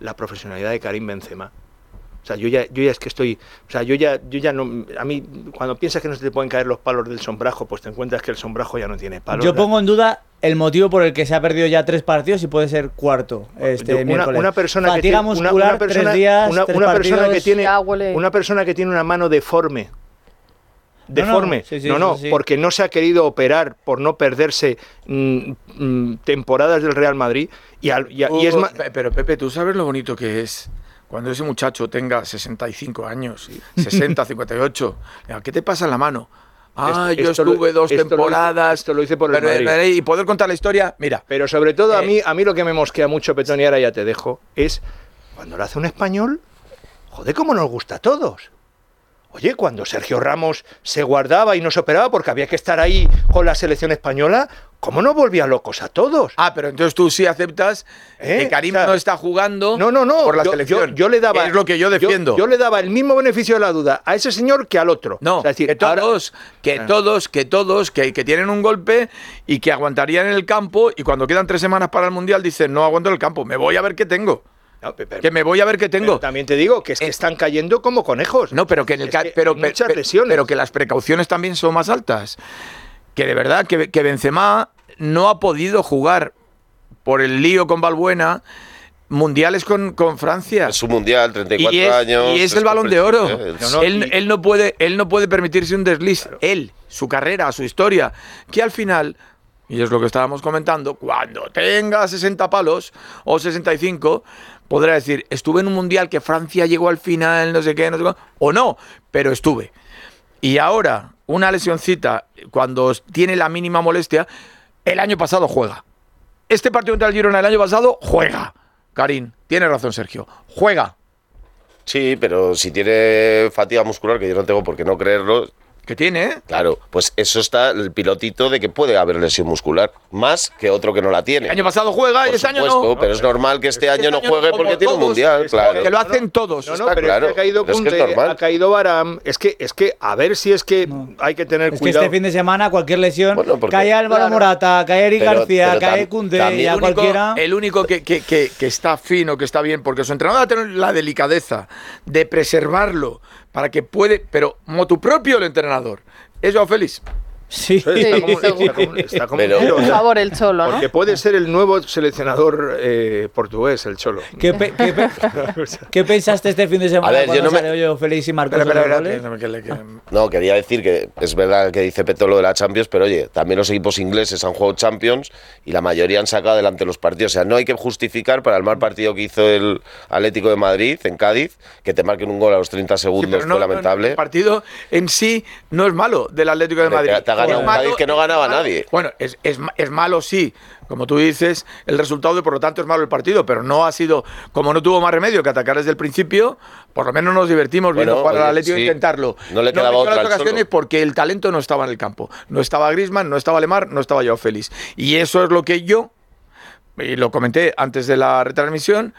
S2: la profesionalidad de Karim Benzema. O sea, yo ya, yo ya es que estoy, o sea, yo ya, yo ya no, a mí cuando piensas que no se te pueden caer los palos del sombrajo, pues te encuentras que el sombrajo ya no tiene palos.
S3: Yo pongo en duda el motivo por el que se ha perdido ya tres partidos y puede ser cuarto este
S2: Yo- una, una persona que
S3: Fatiga
S2: tiene, una-
S3: muscular,
S2: una persona,
S3: tres días,
S2: una,
S3: tres
S2: una persona que tiene, una persona que tiene una mano deforme. Deforme.
S3: sí, sí,
S2: no, no,
S3: sí, sí.
S2: porque no se ha querido operar por no perderse mm, mm, temporadas del Real Madrid. Y, al- y es
S4: Pero Pepe, ¿tú sabes lo bonito que es? Cuando ese muchacho tenga 65 años, 60, 58, diga, ¿qué te pasa en la mano? Ah,
S2: Esto-
S4: yo estuve dos
S2: esto lo hice-
S4: temporadas.
S2: esto lo hice por el
S4: pero-
S2: Madrid.
S4: Y poder contar la historia, mira.
S2: Pero sobre todo a
S4: Eh,
S2: mí, a mí lo que me mosquea mucho, Petón, y ahora ya te dejo, es cuando lo hace un español, joder, cómo nos gusta a todos. Oye, cuando Sergio Ramos se guardaba y no se operaba porque había que estar ahí con la selección española, ¿cómo no volvía locos a todos?
S4: Ah, pero entonces tú sí aceptas
S2: ¿Eh?
S4: que Karim
S2: O sea,
S4: no está jugando
S2: No, no, no.
S4: por la
S2: yo,
S4: selección.
S2: yo- yo le daba.
S4: Es lo que yo defiendo.
S2: Yo, le daba el mismo beneficio de la duda a ese señor que al otro.
S4: No,
S2: O sea, es decir,
S4: que
S2: ahora-
S4: todos, que
S2: Ah.
S4: todos, que todos, que, que tienen un golpe y que aguantarían en el campo y cuando quedan tres semanas para el Mundial dicen, no aguanto el campo, me voy a ver qué tengo.
S2: No, pe- pero-
S4: Que me voy a ver qué tengo.
S2: también te digo que es que están cayendo como conejos.
S4: No, pero que en el
S2: Es que
S4: pero,
S2: hay muchas lesiones.
S4: pero que las precauciones también son más altas. Que de verdad que, que Benzema no ha podido jugar por el lío con Balbuena mundiales con, con Francia.
S8: Es un mundial, 34
S4: y es,
S8: años.
S4: y es el balón de oro.
S2: No, no,
S4: él,
S2: y-
S4: él no puede, él no puede permitirse un desliz. Él, su carrera, su historia. Que al final, y es lo que estábamos comentando, cuando tenga 60 palos o 65, podrá decir, estuve en un mundial que Francia llegó al final, no sé qué, no sé qué, o no, pero estuve. Y ahora, una lesioncita, cuando tiene la mínima molestia, el año pasado juega. Este partido contra el Girona el año pasado juega. Karim, tiene razón Sergio. Juega.
S8: Sí, pero si tiene fatiga muscular, que yo no tengo por qué no creerlo,
S4: Que tiene, ¿eh?
S8: claro, pues eso está el pilotito de que puede haber lesión muscular, más que otro que no la tiene.
S4: El año pasado juega y este año
S8: supuesto,
S4: no.
S8: pero es normal que este año no juegue porque tiene un mundial,
S2: es que-
S8: claro.
S4: Que lo hacen todos.
S2: No, no,
S8: Está
S2: pero
S8: claro,
S2: es que ha caído
S8: es que es normal.
S2: ha caído Baram. Es que, es que, a ver si es que hay que tener
S3: Es que
S2: cuidado.
S3: este fin de semana cualquier lesión,
S8: Bueno, porque-
S3: cae Álvaro
S2: Claro.
S3: Morata, cae Eric
S8: Pero-
S3: García,
S8: pero
S3: cae
S8: también
S3: ya
S4: el único,
S3: cualquiera.
S4: el único que, que- que- que está fino, que está bien, porque su entrenador va a tener la delicadeza de preservarlo para que puede, pero motu propio el entrenador. Es Joao
S3: Sí.
S2: Está como, está como- está como
S8: Pero-
S2: un tiro, o
S5: Por favor, el cholo, ¿no?
S2: Porque puede ser el nuevo seleccionador eh, portugués, el Cholo.
S3: ¿Qué, pe- qué pe- qué pensaste este fin de semana
S8: A ver, yo no me-
S3: yo Félix y Marcos
S4: Espera, espera, espera, que-
S8: No, quería decir que es verdad que dice Peto lo de la Champions, pero oye, también los equipos ingleses han jugado Champions y la mayoría han sacado adelante los partidos. O sea, no hay que justificar para el mal partido que hizo el Atlético de Madrid en Cádiz, que te marquen un gol a los 30
S4: Sí,
S8: segundos
S4: pero no-
S8: fue
S4: no-
S8: lamentable.
S4: el partido en sí no es malo del Atlético de Madrid.
S8: te- te ha ganado
S4: Es
S8: un
S4: malo-
S8: Cádiz que no ganaba
S4: malo-
S8: nadie.
S4: Bueno, es, es, es malo sí, como tú dices, el resultado y por lo tanto es malo el partido, pero no ha sido, como no tuvo más remedio que atacar desde el principio, por lo menos nos divertimos viendo
S8: Bueno,
S4: al
S8: oye,
S4: Atlético e
S8: sí.
S4: intentarlo.
S8: No le quedaba otra
S4: las ocasiones porque el talento no estaba en el campo. No estaba Grisman, no estaba Lemar, no estaba Joao Félix. Y eso es lo que yo y lo comenté antes de la retransmisión,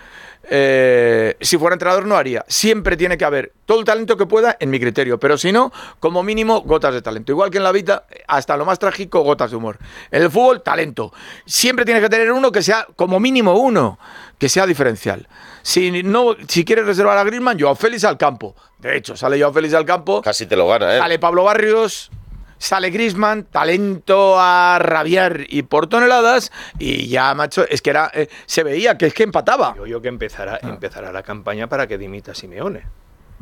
S4: eh, si fuera entrenador no haría. Siempre tiene que haber todo el talento que pueda en mi criterio, pero si no, como mínimo, gotas de talento. Igual que en la vida, hasta lo más trágico, gotas de humor. En el fútbol, talento. Siempre tiene que tener uno que sea, como mínimo uno, que sea diferencial. Si, no, si quieres reservar a Griezmann, Joao Félix al campo. De hecho, sale Joao Félix al campo,
S8: Casi te lo gana, ¿eh?
S4: sale Pablo Barrios, sale Grisman, talento a rabiar y por toneladas, y ya, macho, es que era, eh, se veía que es que empataba.
S2: Digo yo que empezará,
S4: Ah.
S2: empezará la campaña para que dimita Simeone.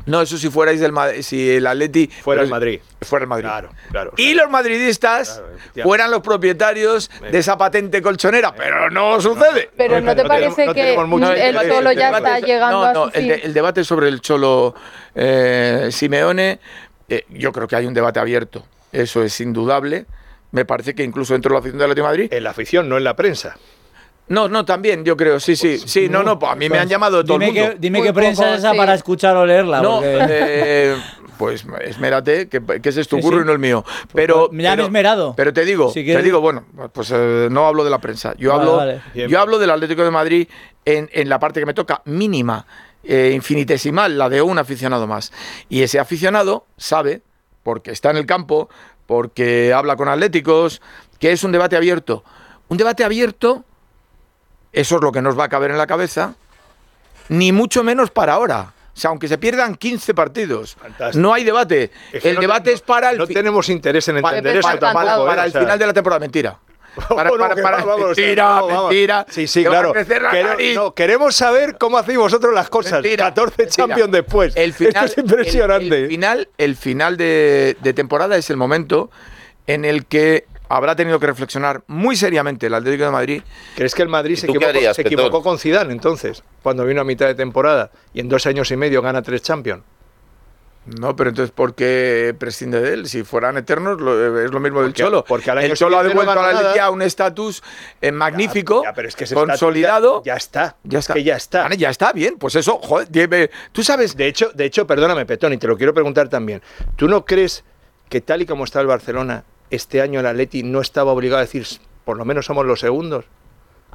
S4: No, eso si fuerais del Madrid, si el Atleti
S2: Fuera el Madrid.
S4: Fuera el Madrid.
S2: Claro, claro.
S4: Y los madridistas
S2: Claro,
S4: fueran los propietarios de esa patente colchonera, pero no sucede.
S5: Pero ¿no te
S2: no
S5: parece
S2: no
S5: que el. Cholo
S2: El
S5: ya está
S4: es-
S5: llegando
S4: no,
S5: a
S4: no,
S5: su
S4: el, de- el debate sobre el Cholo eh, Simeone, eh, yo creo que hay un debate abierto. Eso es indudable. Me parece que incluso dentro de la afición del Atlético de Madrid.
S2: En la afición, no en la prensa.
S4: No, no, también, yo creo, sí, sí. Sí, no, no, pues a mí me han llamado de todo el mundo.
S3: que, dime
S5: Muy
S3: qué prensa
S5: poco,
S3: es esa
S5: sí.
S3: para escuchar o leerla.
S4: No,
S3: porque-
S4: eh, pues esmérate, que, que ese es tu
S3: Sí,
S4: curro
S3: sí.
S4: y no el mío. Pero,
S3: pues, ya me he
S4: pero-
S3: esmerado.
S4: Pero te digo,
S3: Si
S4: te digo, bueno, pues eh, no hablo de la prensa. Yo
S3: Vale,
S4: hablo,
S3: vale.
S4: Yo hablo del Atlético de Madrid en, en la parte que me toca mínima, eh, infinitesimal, la de un aficionado más. Y ese aficionado sabe, porque está en el campo, porque habla con atléticos, que es un debate abierto. Un debate abierto, eso es lo que nos va a caber en la cabeza, ni mucho menos para ahora. O sea, aunque se pierdan 15 partidos,
S2: Fantástico.
S4: no hay debate.
S2: Es que
S4: el
S2: no
S4: debate
S2: te-
S4: es para el
S2: No tenemos interés en entender eso
S4: para-
S5: está
S2: tampoco.
S4: para-
S2: ¿eh?
S4: para
S2: O
S4: el
S2: sea,
S4: final de la temporada. Mentira. Para, para, para-
S2: vamos, vamos,
S4: mentira,
S2: vamos,
S4: mentira.
S2: Sí, sí, claro. Quere- no, queremos saber cómo hacéis vosotros las cosas.
S4: Mentira,
S2: 14
S4: mentira.
S2: Champions después.
S4: El final,
S2: Esto es impresionante.
S4: El, el final, el final de, de temporada es el momento en el que habrá tenido que reflexionar muy seriamente el Atlético de Madrid.
S2: ¿Crees que el Madrid se
S8: ¿Tú qué
S2: equivocó,
S8: harías,
S2: se equivocó con Zidane entonces? Cuando vino a mitad de temporada y en dos años y medio gana tres Champions.
S4: No, pero entonces, ¿por qué prescinde de él? Si fueran eternos, lo- es lo mismo del
S2: Porque-
S4: Cholo.
S2: porque
S4: el Cholo ha
S2: siguiente no
S4: devuelto a la. Liga un estatus eh, magnífico,
S2: Ya, pero es que
S4: consolidado.
S2: Ya, ya está.
S4: Ya
S2: Es
S4: está.
S2: que ya está.
S4: Vale, ya está bien. Pues eso, joder, tú sabes.
S2: De hecho, de hecho, perdóname, Petón, y te lo quiero preguntar también. ¿Tú no crees que tal y como está el Barcelona, este año el Atleti no estaba obligado a decir, por lo menos somos los segundos?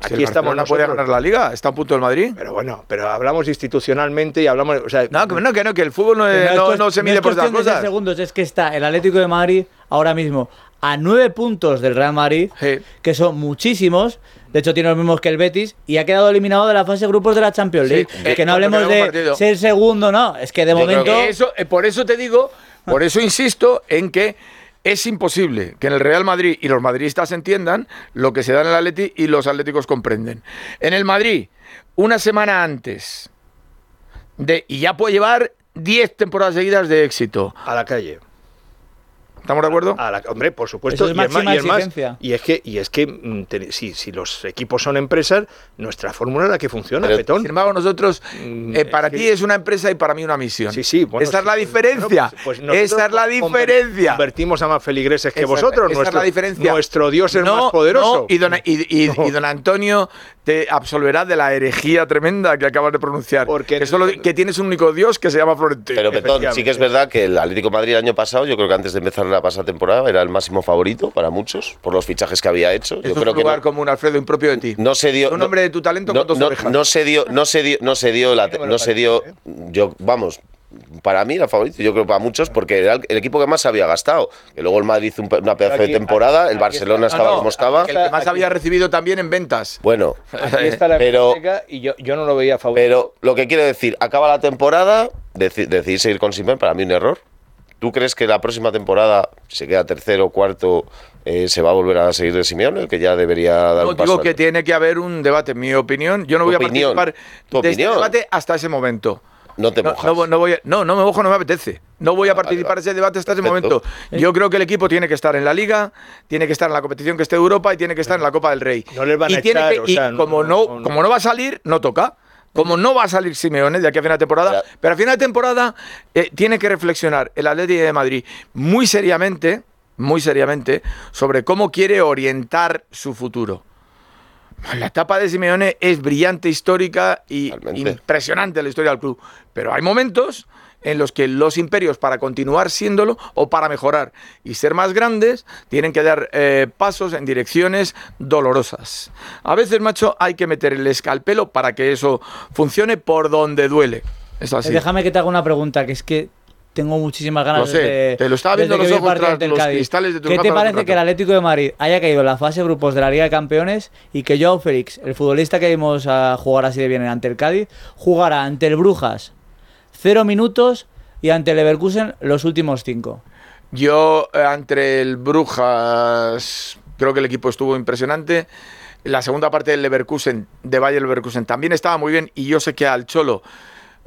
S4: Si
S2: Aquí estamos
S4: Barcelona puede ganar la Liga, está a punto del Madrid.
S2: Pero bueno, pero hablamos institucionalmente y hablamos, o sea,
S4: No, que no, que no, que el fútbol no, es- no- no se
S3: no
S4: mide
S3: es
S4: por
S3: seis
S4: cosas.
S3: segundos, es que está el Atlético de Madrid ahora mismo a nueve puntos del Real Madrid,
S4: Sí.
S3: que son muchísimos. De hecho, tiene los mismos que el Betis y ha quedado eliminado de la fase de grupos de la Champions
S4: Sí,
S3: League.
S4: eh,
S3: que no hablemos
S4: no
S3: de
S4: partido.
S3: ser segundo, no. Es que de
S4: Yo
S3: momento.
S4: que eso, eh, por eso te digo, por eso insisto en que es imposible que en el Real Madrid y los madridistas entiendan lo que se da en el Atleti y los atléticos comprenden. En el Madrid, una semana antes de y ya puede llevar 10 temporadas seguidas de éxito.
S2: a la calle.
S4: ¿Estamos de acuerdo?
S2: A la- hombre, por supuesto.
S3: Eso es
S2: y, es más,
S3: máxima
S2: y es más-
S3: exigencia.
S2: y es que, y es que mm, te- si, si los equipos son empresas, nuestra fórmula es la que funciona,
S8: Pero-
S2: Petón.
S4: Sin embargo, nosotros,
S2: Mm,
S4: eh, para
S2: es que-
S4: ti es una empresa y para mí una misión.
S2: Sí, sí. bueno,
S4: Esa es
S2: sí,
S4: la
S2: pues,
S4: diferencia.
S2: bueno, pues- pues
S4: Esa es la diferencia.
S2: Convertimos a más feligreses que
S4: Esa-
S2: vosotros.
S4: esa es
S2: nuestro,
S4: la diferencia.
S2: Nuestro Dios es
S4: No,
S2: más poderoso.
S4: no, y, don, y- y-
S2: No.
S4: y don Antonio te absolverá de la herejía tremenda que acabas de pronunciar.
S2: Porque-
S4: que, solo, que tienes un único Dios que se llama Florentino.
S8: Pero Petón, sí que es verdad que el Atlético de Madrid el año pasado, yo creo que antes de empezar la pasada temporada, era el máximo favorito para muchos, por los fichajes que había hecho. Yo
S4: es
S8: creo
S4: un
S8: que
S4: lugar
S8: no,
S4: común, Alfredo, impropio de ti.
S8: no se dio.
S4: un
S8: no-
S4: hombre de tu talento
S8: no,
S4: con dos
S8: no- se dio, no se dio, no se dio la,
S2: No
S8: se dio.
S2: ¿eh?
S8: Yo, vamos. Para mí era favorito, yo creo para muchos, porque era el, equipo que más se había gastado. Que luego el Madrid hizo un una pedazo
S2: Aquí-
S8: de temporada, el
S2: aquí
S8: Barcelona
S2: está-
S8: estaba
S4: No, no,
S8: como estaba.
S4: que el que más había recibido también en ventas.
S8: Bueno,
S2: Aquí está la
S8: pero,
S2: y yo, yo no lo veía favorito.
S8: pero lo que quiero decir, acaba la temporada, deci- decidir seguir con Simeone, para mí un error. ¿Tú crees que la próxima temporada, si se queda tercero o cuarto, eh, se va a volver a seguir de Simeone? Que ya debería dar
S4: No,
S8: un paso
S4: digo
S8: al-
S4: que tiene que haber un debate. En mi opinión, yo no voy a participar
S8: tu
S4: de este debate hasta ese momento.
S8: No te mojas.
S4: no, no voy a- no, no me mojo, no me apetece. No voy a
S8: Ah,
S4: participar
S8: vale.
S4: de ese debate hasta ese momento. Yo creo que el equipo tiene que estar en la Liga, tiene que estar en la competición que esté de Europa y tiene que estar en la Copa del Rey.
S2: No les van
S4: y
S2: a
S4: tiene
S2: echar,
S4: que-
S2: o
S4: y
S2: sea,
S4: como,
S2: no-
S4: no,
S2: no-
S4: como no va a salir, no toca. Como no va a salir Simeone de aquí a final de temporada, pero a final de temporada eh, tiene que reflexionar el Atlético de Madrid muy seriamente, muy seriamente, sobre cómo quiere orientar su futuro. La etapa de Simeone es brillante, histórica y impresionante la historia del club. Pero hay momentos en los que los imperios, para continuar siéndolo o para mejorar y ser más grandes, tienen que dar eh, pasos en direcciones dolorosas. A veces, macho, hay que meter el escalpelo para que eso funcione por donde duele. Es así.
S3: Eh, Déjame que te haga una pregunta, que es que tengo muchísimas ganas
S4: Lo sé,
S3: de.
S4: te lo estaba viendo los ojos tras los
S3: Cádiz.
S4: cristales de tu
S3: ¿Qué te parece que el. Atlético de Madrid haya caído en la fase de grupos de la Liga de Campeones y que Joao Félix, el futbolista que vimos a jugar así de bien ante el Cádiz, jugara ante el Brujas cero minutos y ante el Leverkusen los últimos cinco?
S4: Yo, eh, ante el Brujas, creo que el equipo estuvo impresionante. La segunda parte del Leverkusen, de Bayer Leverkusen, también estaba muy bien. Y yo sé que al Cholo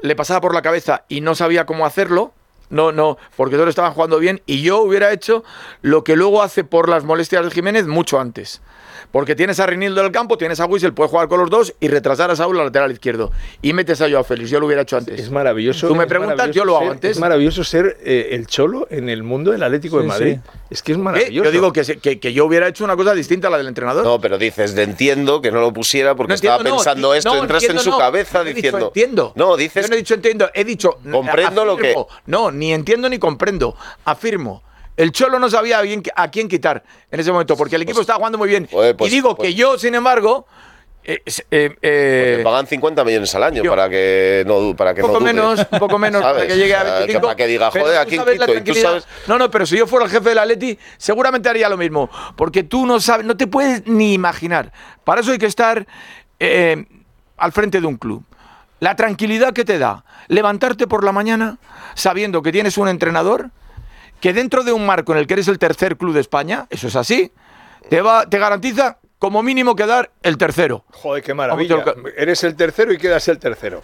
S4: le pasaba por la cabeza y no sabía cómo hacerlo. No, no, porque todos estaban jugando bien. Y yo hubiera hecho lo que luego hace por las molestias de Jiménez mucho antes. Porque tienes a Rinildo del campo, tienes a Wissel, puedes jugar con los dos y retrasar a Saúl al lateral izquierdo. Y metes a Joao Félix. Yo lo hubiera hecho antes.
S2: Es maravilloso.
S4: Tú me preguntas, yo lo hago
S2: ser-
S4: antes.
S2: Es maravilloso ser eh, el cholo en el mundo del Atlético de Madrid.
S3: sí.
S2: Es que es
S4: ¿Qué?
S2: maravilloso.
S4: Yo digo que, que, que yo hubiera hecho una cosa distinta a la del entrenador.
S8: No, pero dices, de entiendo que no lo pusiera porque
S4: No
S8: estaba
S4: entiendo,
S8: pensando esto,
S4: no,
S8: entraste en su
S4: no.
S8: cabeza
S4: No he dicho
S8: diciendo.
S4: entiendo.
S8: No, dices.
S4: Yo no he dicho entiendo, he dicho.
S8: Comprendo lo que-.
S4: No, ni entiendo ni comprendo. Afirmo. El Cholo no sabía a, bien- a quién quitar en ese momento, porque el equipo estaba jugando muy bien.
S8: Pues- pues-
S4: y digo
S8: pues-
S4: que yo, sin embargo. eh, eh, eh,
S8: pagan 50 millones al año
S4: yo-
S8: para que no para que
S4: un poco
S8: no
S4: menos, un poco menos para que llegue a
S8: O sea, que
S4: 25.
S8: para que diga, joder, ¿a
S4: tú
S8: quién
S4: sabes la
S8: quito? Y tú sabes.
S4: No, no, pero si yo fuera el jefe del Atleti, seguramente haría lo mismo. Porque tú no sabes, no te puedes ni imaginar. Para eso hay que estar eh, al frente de un club. La tranquilidad que te da levantarte por la mañana sabiendo que tienes un entrenador que dentro de un marco en el que eres el tercer club de España, eso es así, te, va, te garantiza como mínimo quedar el tercero.
S2: Joder, qué maravilla. Eres el tercero y quedas el tercero.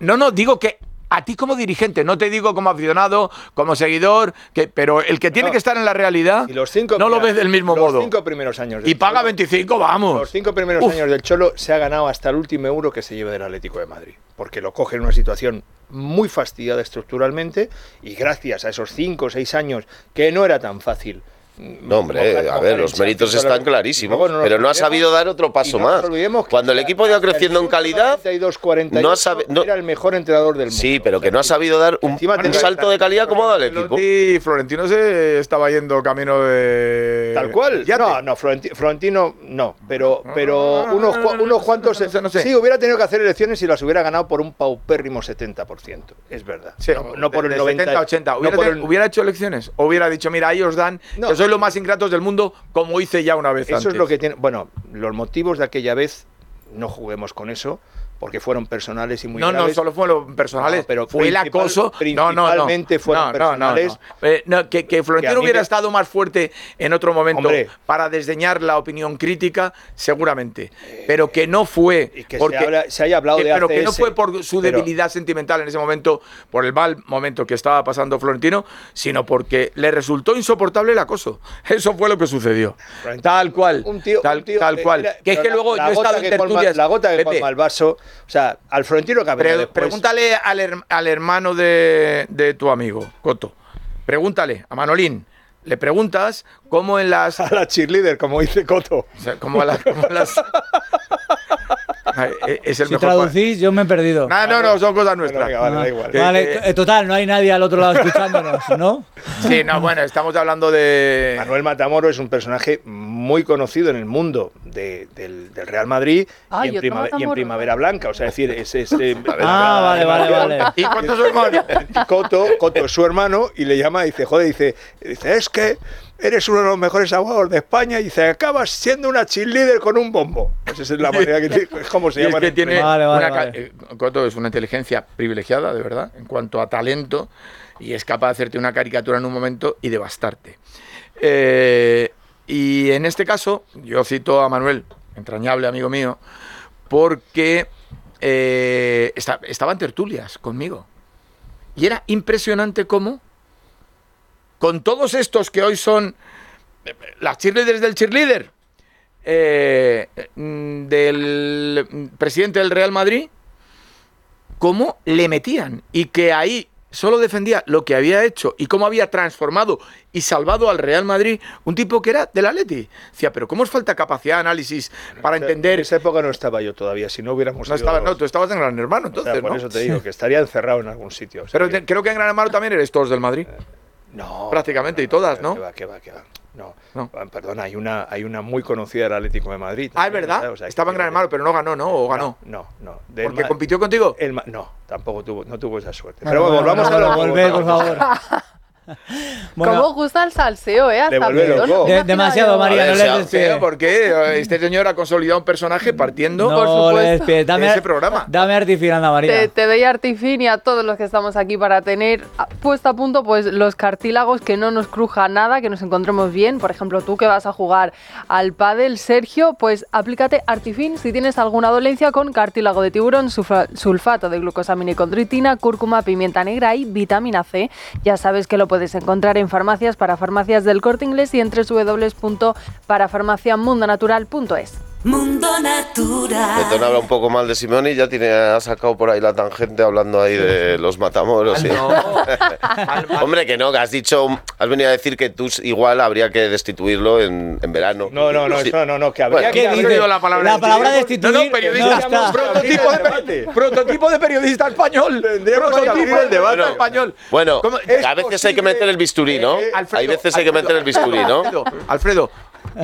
S4: No, no, digo que a ti como dirigente, no te digo como aficionado, como seguidor, que, pero el que tiene
S2: No.
S4: que estar en la realidad
S2: Y los cinco,
S4: no lo ves del mismo
S2: los
S4: modo.
S2: cinco primeros años. del
S4: Y paga
S2: Cholo-
S4: 25, vamos.
S2: Los cinco primeros
S4: Uf.
S2: años del Cholo se ha ganado hasta el último euro que se lleva del Atlético de Madrid. Porque lo coge en una situación muy fastidiada estructuralmente y gracias a esos cinco o seis años que no era tan fácil.
S8: No, hombre, a ver, los méritos están clarísimos, pero no ha sabido dar otro paso más. Cuando el equipo ha ido creciendo en calidad,
S2: 42, 48,
S8: no ha no-
S2: era el mejor entrenador del mundo.
S8: sí, pero que no ha sabido dar un, salto de calidad como ha dado el equipo.
S4: Y Florentino se estaba yendo camino de.
S2: Tal cual. No, no, Florenti- Florentino no, pero, pero unos, cua- unos cuantos. Sí, hubiera tenido que hacer elecciones y las hubiera ganado por un paupérrimo 70%. Es verdad.
S4: Sí,
S2: no, no por el
S4: de
S2: 90.
S4: 70, 80.
S2: no
S4: ¿Hubiera,
S2: por el-
S4: hubiera hecho elecciones? ¿O hubiera dicho, mira, ahí os dan,
S2: No.
S4: que sois los más ingratos del mundo, como hice ya una vez
S2: Eso
S4: antes?
S2: es lo que tiene. Bueno, los motivos de aquella vez, no juguemos con eso, porque fueron personales y muy
S4: no, no,
S2: graves.
S4: solo fueron personales.
S2: No, pero
S4: fue el
S2: principal-
S4: acoso. No, no, no.
S2: principalmente fueron
S4: no, no, no, no.
S2: personales.
S4: Eh, no, que, que Florentino
S2: que
S4: hubiera
S2: me-
S4: estado más fuerte en otro momento
S2: Hombre.
S4: para desdeñar la opinión crítica, seguramente. Pero que no fue.
S2: que se
S4: porque,
S2: habla- se haya hablado
S4: que-
S2: de
S4: Pero que no
S2: ACS,
S4: fue por su
S2: pero-
S4: debilidad sentimental en ese momento, por el mal momento que estaba pasando Florentino, sino porque le resultó insoportable el acoso. Eso fue lo que sucedió. Tal cual.
S2: Un tío,
S4: tal,
S2: un tío,
S4: tal cual.
S2: mira,
S4: que es que luego
S2: la
S4: yo he estado en
S2: que colma-
S4: tertulias.
S2: La gota que
S4: Pepe,
S2: colma el vaso. O sea, al Florentino venido
S4: Pre-
S2: después-
S4: pregúntale al, her- al hermano de, de tu amigo, Coto. Pregúntale a Manolín. Le preguntas cómo en las.
S2: A la cheerleader, como dice Coto.
S4: O sea, cómo a las. cómo a las- e- es el
S3: Si
S4: mejor.
S3: traducís, yo me he perdido.
S4: Ah, no, no, son cosas nuestras.
S2: venga, vale, da igual.
S4: Que-
S3: Vale,
S4: que-
S3: eh, total, no hay nadie al otro lado escuchándonos, ¿no?
S4: sí, no, bueno, estamos hablando de.
S2: Manuel Matamoro es un personaje muy conocido en el mundo de- del, del Real Madrid y, en y. Primavera Blanca. O sea, es decir, es. es, eh,
S3: Ah, vale, vale, vale.
S4: ¿Y cuánto es su hermano?
S2: Coto, Coto es su hermano y le llama y dice, joder, dice, dice, es que eres uno de los mejores abogados de España y dice, acabas siendo una cheerleader con un bombo. Pues esa es la manera que como se
S4: Y es
S2: llama.
S4: que
S2: en-
S4: tiene
S3: Vale, vale,
S4: una ca-
S3: vale.
S4: eh, Coto es una inteligencia privilegiada, de verdad, en cuanto a talento, y es capaz de hacerte una caricatura en un momento y devastarte. Eh, y en este caso, yo cito a Manuel, entrañable amigo mío, porque eh, esta- estaba en tertulias conmigo. Y era impresionante cómo, con todos estos que hoy son eh, las cheerleaders del cheerleader, eh, del presidente del Real Madrid, cómo le metían y que ahí solo defendía lo que había hecho y cómo había transformado y salvado al Real Madrid un tipo que era del Atleti. Decía, pero ¿cómo os falta capacidad de análisis para
S2: En
S4: entender?
S2: esa época no estaba yo todavía, si no hubiéramos
S4: No, no, tú estabas en Gran Hermano
S2: o sea,
S4: entonces,
S2: por
S4: ¿no?
S2: eso te digo, que estaría encerrado en algún sitio. o sea
S4: Pero
S2: que-
S4: creo que en Gran Hermano también eres todos del Madrid.
S2: no,
S4: prácticamente, y todas, ¿no?
S2: Que va, que va, que va. No,
S4: No.
S2: Ah, perdona, hay una, hay una muy conocida del Atlético de Madrid.
S4: Ah, es verdad.
S2: O sea,
S4: Estaba en Gran Hermano, pero no ganó, ¿no? ¿O ganó?
S2: No, no.
S4: ¿Porque
S2: Ma-
S4: compitió contigo?
S2: el no, tampoco tuvo, no tuvo esa suerte. Pero volvamos a lo
S3: volved, por favor.
S5: ¿Cómo os gusta el salseo, eh? Hasta
S3: De- demasiado. María, no.
S4: Pero porque este señor ha consolidado un personaje partiendo
S3: No
S5: Por
S3: le
S5: supuesto.
S3: Dame,
S4: ese programa.
S3: Dame artifil, anda, María.
S5: Te, te doy artifin y a todos los que estamos aquí para tener puesto a punto pues los cartílagos que no nos cruja nada, que nos encontremos bien. Por ejemplo, tú que vas a jugar al pádel, Sergio, pues aplícate artifin si tienes alguna dolencia con cartílago de tiburón, sulfa- sulfato de glucosamina y condroitina, cúrcuma, pimienta negra y vitamina C. Ya sabes que lo puedes encontrar en farmacias para farmacias del Corte Inglés y en www.parafarmaciamundonatural.es.
S11: Mundo Natural.
S8: Betón habla un poco mal de Simeone y ya tiene, ha sacado por ahí la tangente hablando ahí de los matamoros. y- Hombre, que no, que has dicho, has venido a decir que tú igual habría que destituirlo en, en verano.
S2: No, no, no,
S8: Sí.
S2: eso no, no, que habría
S8: Bueno,
S2: que
S3: ¿Qué
S4: ¿Has
S3: dice?
S4: oído la palabra
S3: La palabra
S4: destituir? No, no, periodista.
S3: no
S4: prototipo, de,
S2: Debate.
S4: prototipo de periodista español. Prototipo
S2: abrir el
S4: de
S2: debate.
S4: debate español.
S8: Bueno,
S4: ¿Cómo-
S8: que a veces hay que meter el bisturí, ¿no?
S4: Eh, Alfredo,
S8: hay veces hay que
S4: Alfredo,
S8: meter el bisturí, ¿no?
S4: Alfredo, Alfredo,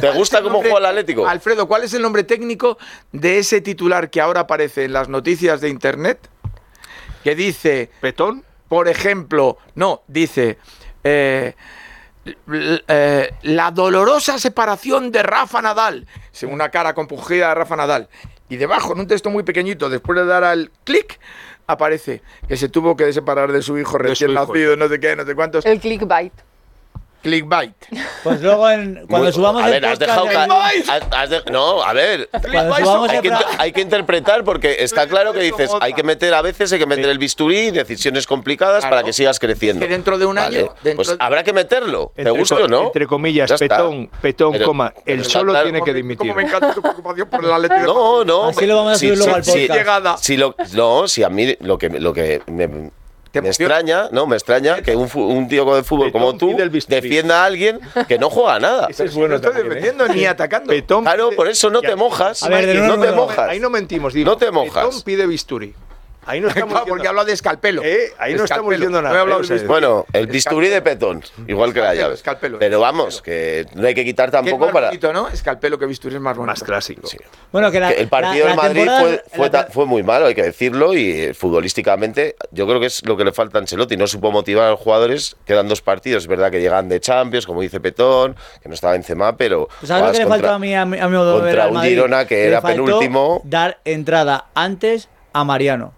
S8: ¿Te gusta cómo
S4: nombre-
S8: juega el Atlético?
S4: Alfredo, ¿cuál es el nombre técnico de ese titular que ahora aparece en las noticias de internet? Que dice,
S2: ¿Petón?
S4: por ejemplo, no, dice eh, eh, la dolorosa separación de Rafa Nadal, según una cara compungida de Rafa Nadal. Y debajo, en un texto muy pequeñito, después de dar al clic, aparece que se tuvo que separar de su hijo
S2: su
S4: recién
S2: hijo.
S4: nacido, no sé qué, no sé cuántos.
S5: El clickbait.
S4: Clickbait.
S3: Pues luego, en- cuando
S8: Muy-
S3: subamos
S8: a
S3: el
S8: ver, has
S3: podcast
S8: dejado
S3: de-
S8: ca- has- has de- no, a ver, hay
S3: el
S8: que, hay que interpretar porque está claro que dices, hay que meter a veces hay que meter el bisturí, decisiones complicadas para que sigas creciendo.
S4: Que dentro de un
S8: Vale,
S4: año,
S8: pues
S4: de-
S8: habrá que meterlo, te
S2: Entre co-
S8: o no.
S2: Entre comillas,
S8: Ya está.
S2: petón, petón,
S8: Pero-
S2: coma,
S8: pero
S2: el solo
S8: claro.
S2: tiene que dimitir.
S4: Como me encanta tu preocupación por el Atlético de
S8: No, no.
S3: Así lo vamos a
S8: si-
S3: subir luego
S8: si-
S3: al
S8: si-
S3: podcast.
S4: Llegada.
S8: si lo, no, si a mí lo que, lo que me, me extraña, no, me extraña que un, un tío de fútbol
S2: Petón
S8: como tú defienda a alguien que no juega nada.
S2: Ese es
S4: No
S2: bueno
S4: estoy
S2: también, ¿eh?
S4: defendiendo ni atacando.
S2: Petón
S8: Claro,
S2: pide-
S8: por eso no te mojas.
S3: A ver,
S8: no
S3: nuevo,
S8: te
S3: no.
S8: mojas.
S2: Ahí no mentimos, digo.
S8: No te mojas.
S2: Petón pide bisturí. Ahí no estamos
S4: Claro, porque habla de escalpelo.
S2: Eh, ahí no estamos diciendo nada,
S4: No
S2: eh,
S4: de.
S8: Bueno, el bisturí de petón, igual que la llave.
S4: escalpelo.
S8: Pero vamos, que no hay que quitar tampoco para.
S4: bonito, ¿no? Escalpelo que bisturí es más bonito.
S2: Más clásico.
S3: Bueno, que la-
S8: el partido del Madrid fue, fue,
S3: la-
S8: ta- fue muy malo, hay que decirlo, y eh, futbolísticamente yo creo que es lo que le falta a Ancelotti. No supo motivar a los jugadores, quedan dos partidos, es verdad que llegan de Champions, como dice Petón, que no estaba Benzema, pero
S3: ¿Pues ¿Sabes lo que le faltó a mí, a mi, a mi modo de ver
S8: contra un
S3: Madrid?
S8: Girona que
S3: Le
S8: era penúltimo.
S3: dar entrada antes a Mariano.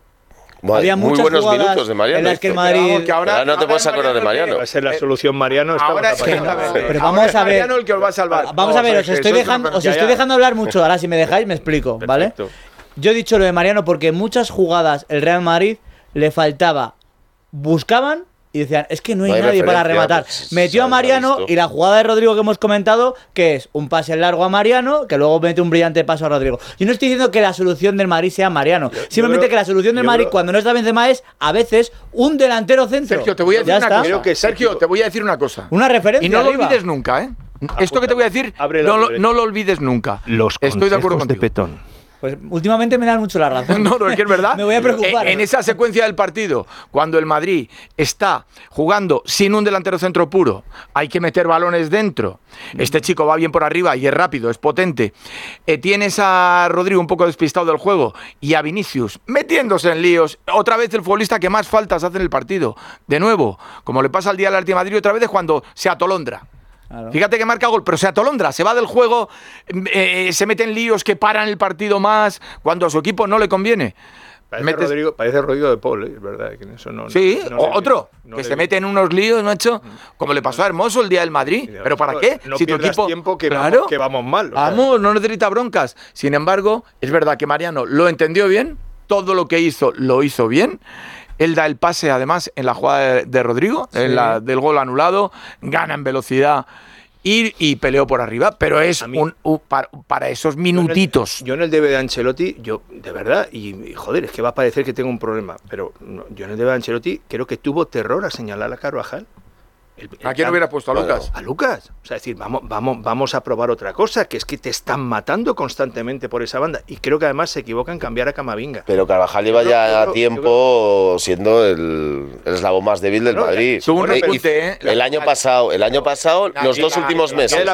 S8: Madre,
S3: Había
S8: muy buenos minutos de Mariano.
S3: en las que el. Madrid-
S4: Vamos, que ahora,
S8: Ahora no te puedes acordar de Mariano.
S2: Va a ser la solución Mariano.
S4: Ahora,
S2: apañados.
S4: exactamente.
S3: Pero vamos
S4: es
S3: a ver.
S4: Mariano el que os va a salvar.
S3: Vamos
S4: No,
S3: a ver, os
S4: que
S3: estoy,
S4: es
S3: dejando, os estoy dejando hablar mucho. Ahora, si me dejáis, me explico, ¿vale? Yo he dicho lo de Mariano porque en muchas jugadas el Real Madrid le faltaba. Buscaban y decían, es que no hay,
S8: No hay
S3: nadie para rematar.
S8: pues,
S3: Metió a Mariano y la jugada de Rodrigo que hemos comentado, que es un pase largo a Mariano, que luego mete un brillante paso a Rodrigo. Yo no estoy diciendo que la solución del Madrid sea Mariano. Simplemente
S2: creo-
S3: que la solución del Madrid
S2: creo-
S3: cuando no está Benzema es a veces un delantero centro.
S4: Sergio, te voy a decir
S3: Ya
S4: una
S3: está.
S4: cosa.
S2: Creo que
S4: Sergio, te voy a decir una cosa.
S3: Una referencia
S4: Y no lo olvides nunca, ¿eh? Esto que te voy a decir, no lo,
S2: libreta.
S4: no lo olvides nunca.
S2: Los
S4: Estoy de acuerdo.
S2: Petón.
S3: Pues últimamente me dan mucho la razón.
S4: No, no, es que es verdad.
S3: Me voy a preocupar.
S4: En, en esa secuencia del partido, cuando el Madrid está jugando sin un delantero centro puro, hay que meter balones dentro. Este chico va bien por arriba y es rápido, es potente. Eh, tienes a Rodrigo un poco despistado del juego y a Vinicius metiéndose en líos. Otra vez el futbolista que más faltas hace en el partido. De nuevo, como le pasa al día al de Madrid, otra vez es cuando se atolondra.
S3: Claro.
S4: Fíjate que marca gol, pero se atolondra, se va del juego, eh, se mete en líos que paran el partido más cuando a su equipo no le conviene.
S2: Parece,
S4: Metes-
S2: Rodrigo, parece Rodrigo de Paul, ¿eh? es verdad. Que en eso no,
S4: Sí,
S2: no
S4: o
S2: le vi-
S4: otro,
S2: no
S4: que se
S2: vi.
S4: mete en unos líos, macho, como le pasó a Hermoso el día del Madrid. ¿Pero para
S2: no-
S4: qué?
S2: No
S4: si tu equipo.
S2: tiempo que,
S4: claro,
S2: vamos, que vamos mal. o sea,
S4: vamos, no necesita broncas. Sin embargo, es verdad que Mariano lo entendió bien, todo lo que hizo lo hizo bien. Él da el pase, además, en la jugada de, de Rodrigo, en la del gol anulado, gana en velocidad y, y peleó por arriba, pero es
S2: mí-
S4: un, un- para, para esos minutitos.
S2: Yo en el debe de Ancelotti, yo, de verdad, y, y, joder, es que va a parecer que tengo un problema, pero no, yo en el debe de Ancelotti creo que tuvo terror a señalar a Carvajal. El- el
S4: ¿A quién hubiera puesto a Lucas?
S2: A Lucas. O sea, es decir, vamos, vamos, vamos a probar otra cosa, que es que te están matando constantemente por esa banda. Y creo que además se equivoca en cambiar a Camavinga.
S8: Pero Carvajal lleva ya
S2: creo-
S8: tiempo siendo el, el eslabón más débil del
S2: No,
S8: Madrid.
S4: tuvo un repunte, ¿eh?
S8: El año pasado, el año pasado,
S4: La
S8: los dos últimos meses.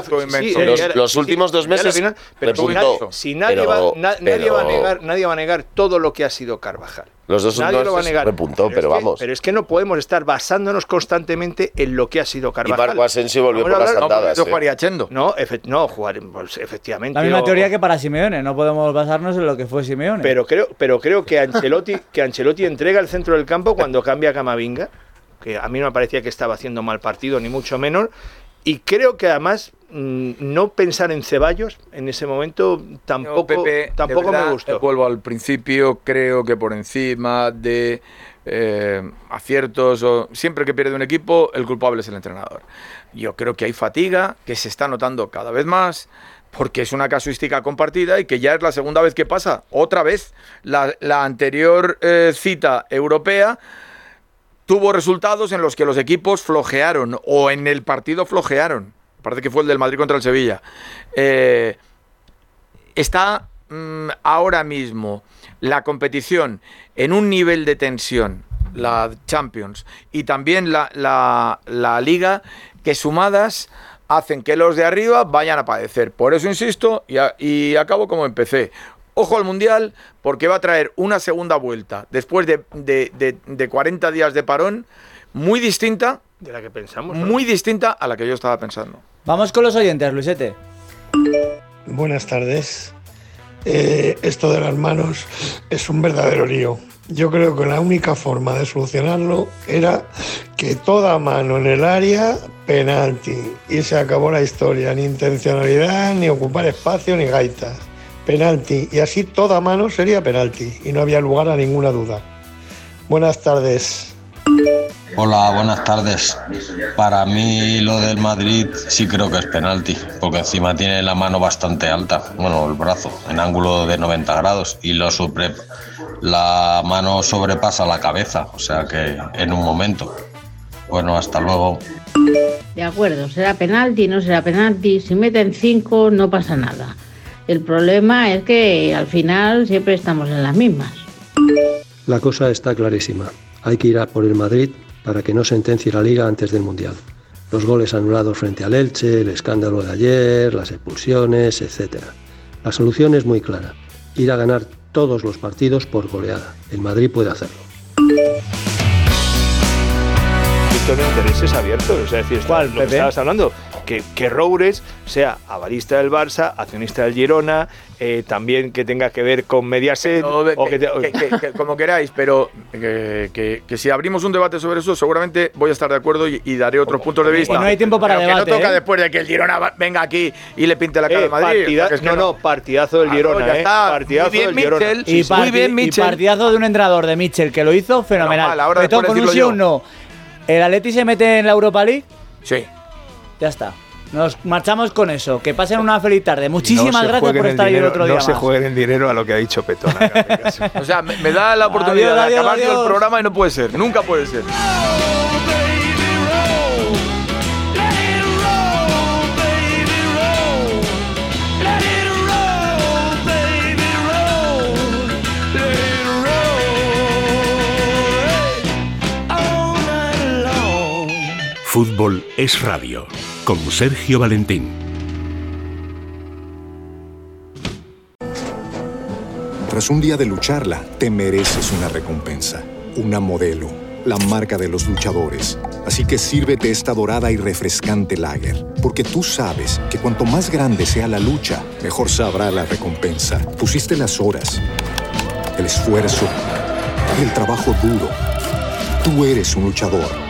S8: Los- últimos dos meses
S2: final, pero si
S8: repuntó.
S2: nadie, si nadie,
S8: Pero-
S2: va, na- nadie va a
S8: pero-
S2: negar, nadie va a negar todo lo que ha sido Carvajal.
S8: Los dos
S2: Nadie
S8: últimos
S2: lo va a negar. es
S8: pero
S2: que-
S8: vamos.
S2: Pero es que no podemos estar basándonos constantemente en lo que ha sido
S8: Y
S2: Carvajal.
S8: Marco Asensio volvió por las
S4: No,
S8: andadas.
S4: yo
S8: eh.
S4: jugaría Chendo.
S2: No, efe- no jugar, pues, efectivamente.
S3: La misma teoría que para Simeone, no podemos basarnos en lo que fue Simeone.
S2: Pero creo, pero creo que Ancelotti, que Ancelotti entrega el centro del campo cuando cambia a Camavinga, que a mí no me parecía que estaba haciendo mal partido, ni mucho menos. Y creo que además mm, no pensar en Ceballos en ese momento tampoco,
S4: Pepe,
S2: tampoco
S4: verdad,
S2: me gustó.
S4: Vuelvo al principio, creo que por encima de eh, aciertos o siempre que pierde un equipo, el culpable es el entrenador. Yo creo que hay fatiga, que se está notando cada vez más, porque es una casuística compartida y que ya es la segunda vez que pasa. Otra vez, la, la anterior eh, cita europea tuvo resultados en los que los equipos flojearon o en el partido flojearon. Parece que fue el del Madrid contra el Sevilla. Eh, está mm, ahora mismo la competición en un nivel de tensión, la Champions, y también la, la- la Liga, que sumadas hacen que los de arriba vayan a padecer. Por eso insisto y, y acabo como empecé. Ojo al Mundial, porque va a traer una segunda vuelta después de, de- de- de 40 días de parón, muy distinta,
S2: De la que pensamos. ¿no?
S4: muy distinta a la que yo estaba pensando.
S3: Vamos con los oyentes, Luisete.
S12: Buenas tardes. Eh, esto de las manos es un verdadero lío. Yo creo que la única forma de solucionarlo era que toda mano en el área, penalti. Y se acabó la historia, ni intencionalidad, ni ocupar espacio, ni gaitas. Penalti. Y así toda mano sería penalti. Y no había lugar a ninguna duda. Buenas tardes.
S13: Hola, buenas tardes. Para mí lo del Madrid sí creo que es penalti, porque encima tiene la mano bastante alta, bueno, el brazo, en ángulo de 90 grados, y lo sobre, la mano sobrepasa la cabeza, o sea que en un momento. Bueno, hasta luego.
S14: De acuerdo, será penalti, no será penalti. Si meten cinco, no pasa nada. El problema es que al final siempre estamos en las mismas.
S15: La cosa está clarísima. Hay que ir a por el Madrid para que no sentencie la liga antes del Mundial. Los goles anulados frente al Elche, el escándalo de ayer, las expulsiones, etc. La solución es muy clara. Ir a ganar todos los partidos por goleada. El Madrid puede hacerlo.
S2: Esto de intereses abiertos, o sea, es decir,
S3: ¿Cuál,
S2: lo que estabas hablando, que, que Roures sea avalista del Barça, accionista del Girona, eh, también que tenga que ver con Mediaset,
S4: No,
S2: o que
S4: que- que- que- como queráis, pero que, que- que si abrimos un debate sobre eso, seguramente voy a estar de acuerdo y, y daré otros puntos de vista.
S3: no hay tiempo para
S4: Pero
S3: debate,
S4: Que no toca
S3: ¿eh?
S4: después de que el Girona va- venga aquí y le pinte la cara
S2: Eh,
S4: al Madrid.
S2: partida-
S4: es que
S2: no, no, partidazo del
S4: Claro,
S2: Girona,
S4: ya
S2: eh,
S4: está.
S2: partidazo
S4: Muy bien,
S2: del Girona.
S4: Mitchell.
S3: Y.
S4: Muy bien,
S3: y
S4: Mitchell.
S3: partidazo de un entrenador de Mitchell que lo hizo fenomenal.
S4: mal, ahora después
S3: con un sí o no. ¿El Atleti se mete en la Europa League?
S4: Sí.
S3: Ya está. Nos marchamos con eso. Que pasen una feliz tarde. Muchísimas
S2: No se
S3: gracias
S2: jueguen
S3: por estar ahí el
S2: dinero-
S3: otro día
S2: No se
S3: más.
S2: jueguen el dinero a lo que ha dicho caso.
S4: O sea, me, me da la oportunidad
S3: Adiós,
S4: de
S3: adiós,
S4: acabar yo
S3: adiós.
S4: el programa y no puede ser. Nunca puede ser.
S10: Fútbol es radio. Con Sergio Valentín.
S9: Tras un día de lucharla, te mereces una recompensa, una modelo, la marca de los luchadores. Así que sírvete esta dorada y refrescante lager, porque tú sabes que cuanto más grande sea la lucha, mejor sabrá la recompensa. Pusiste las horas, el esfuerzo, el trabajo duro. Tú eres un luchador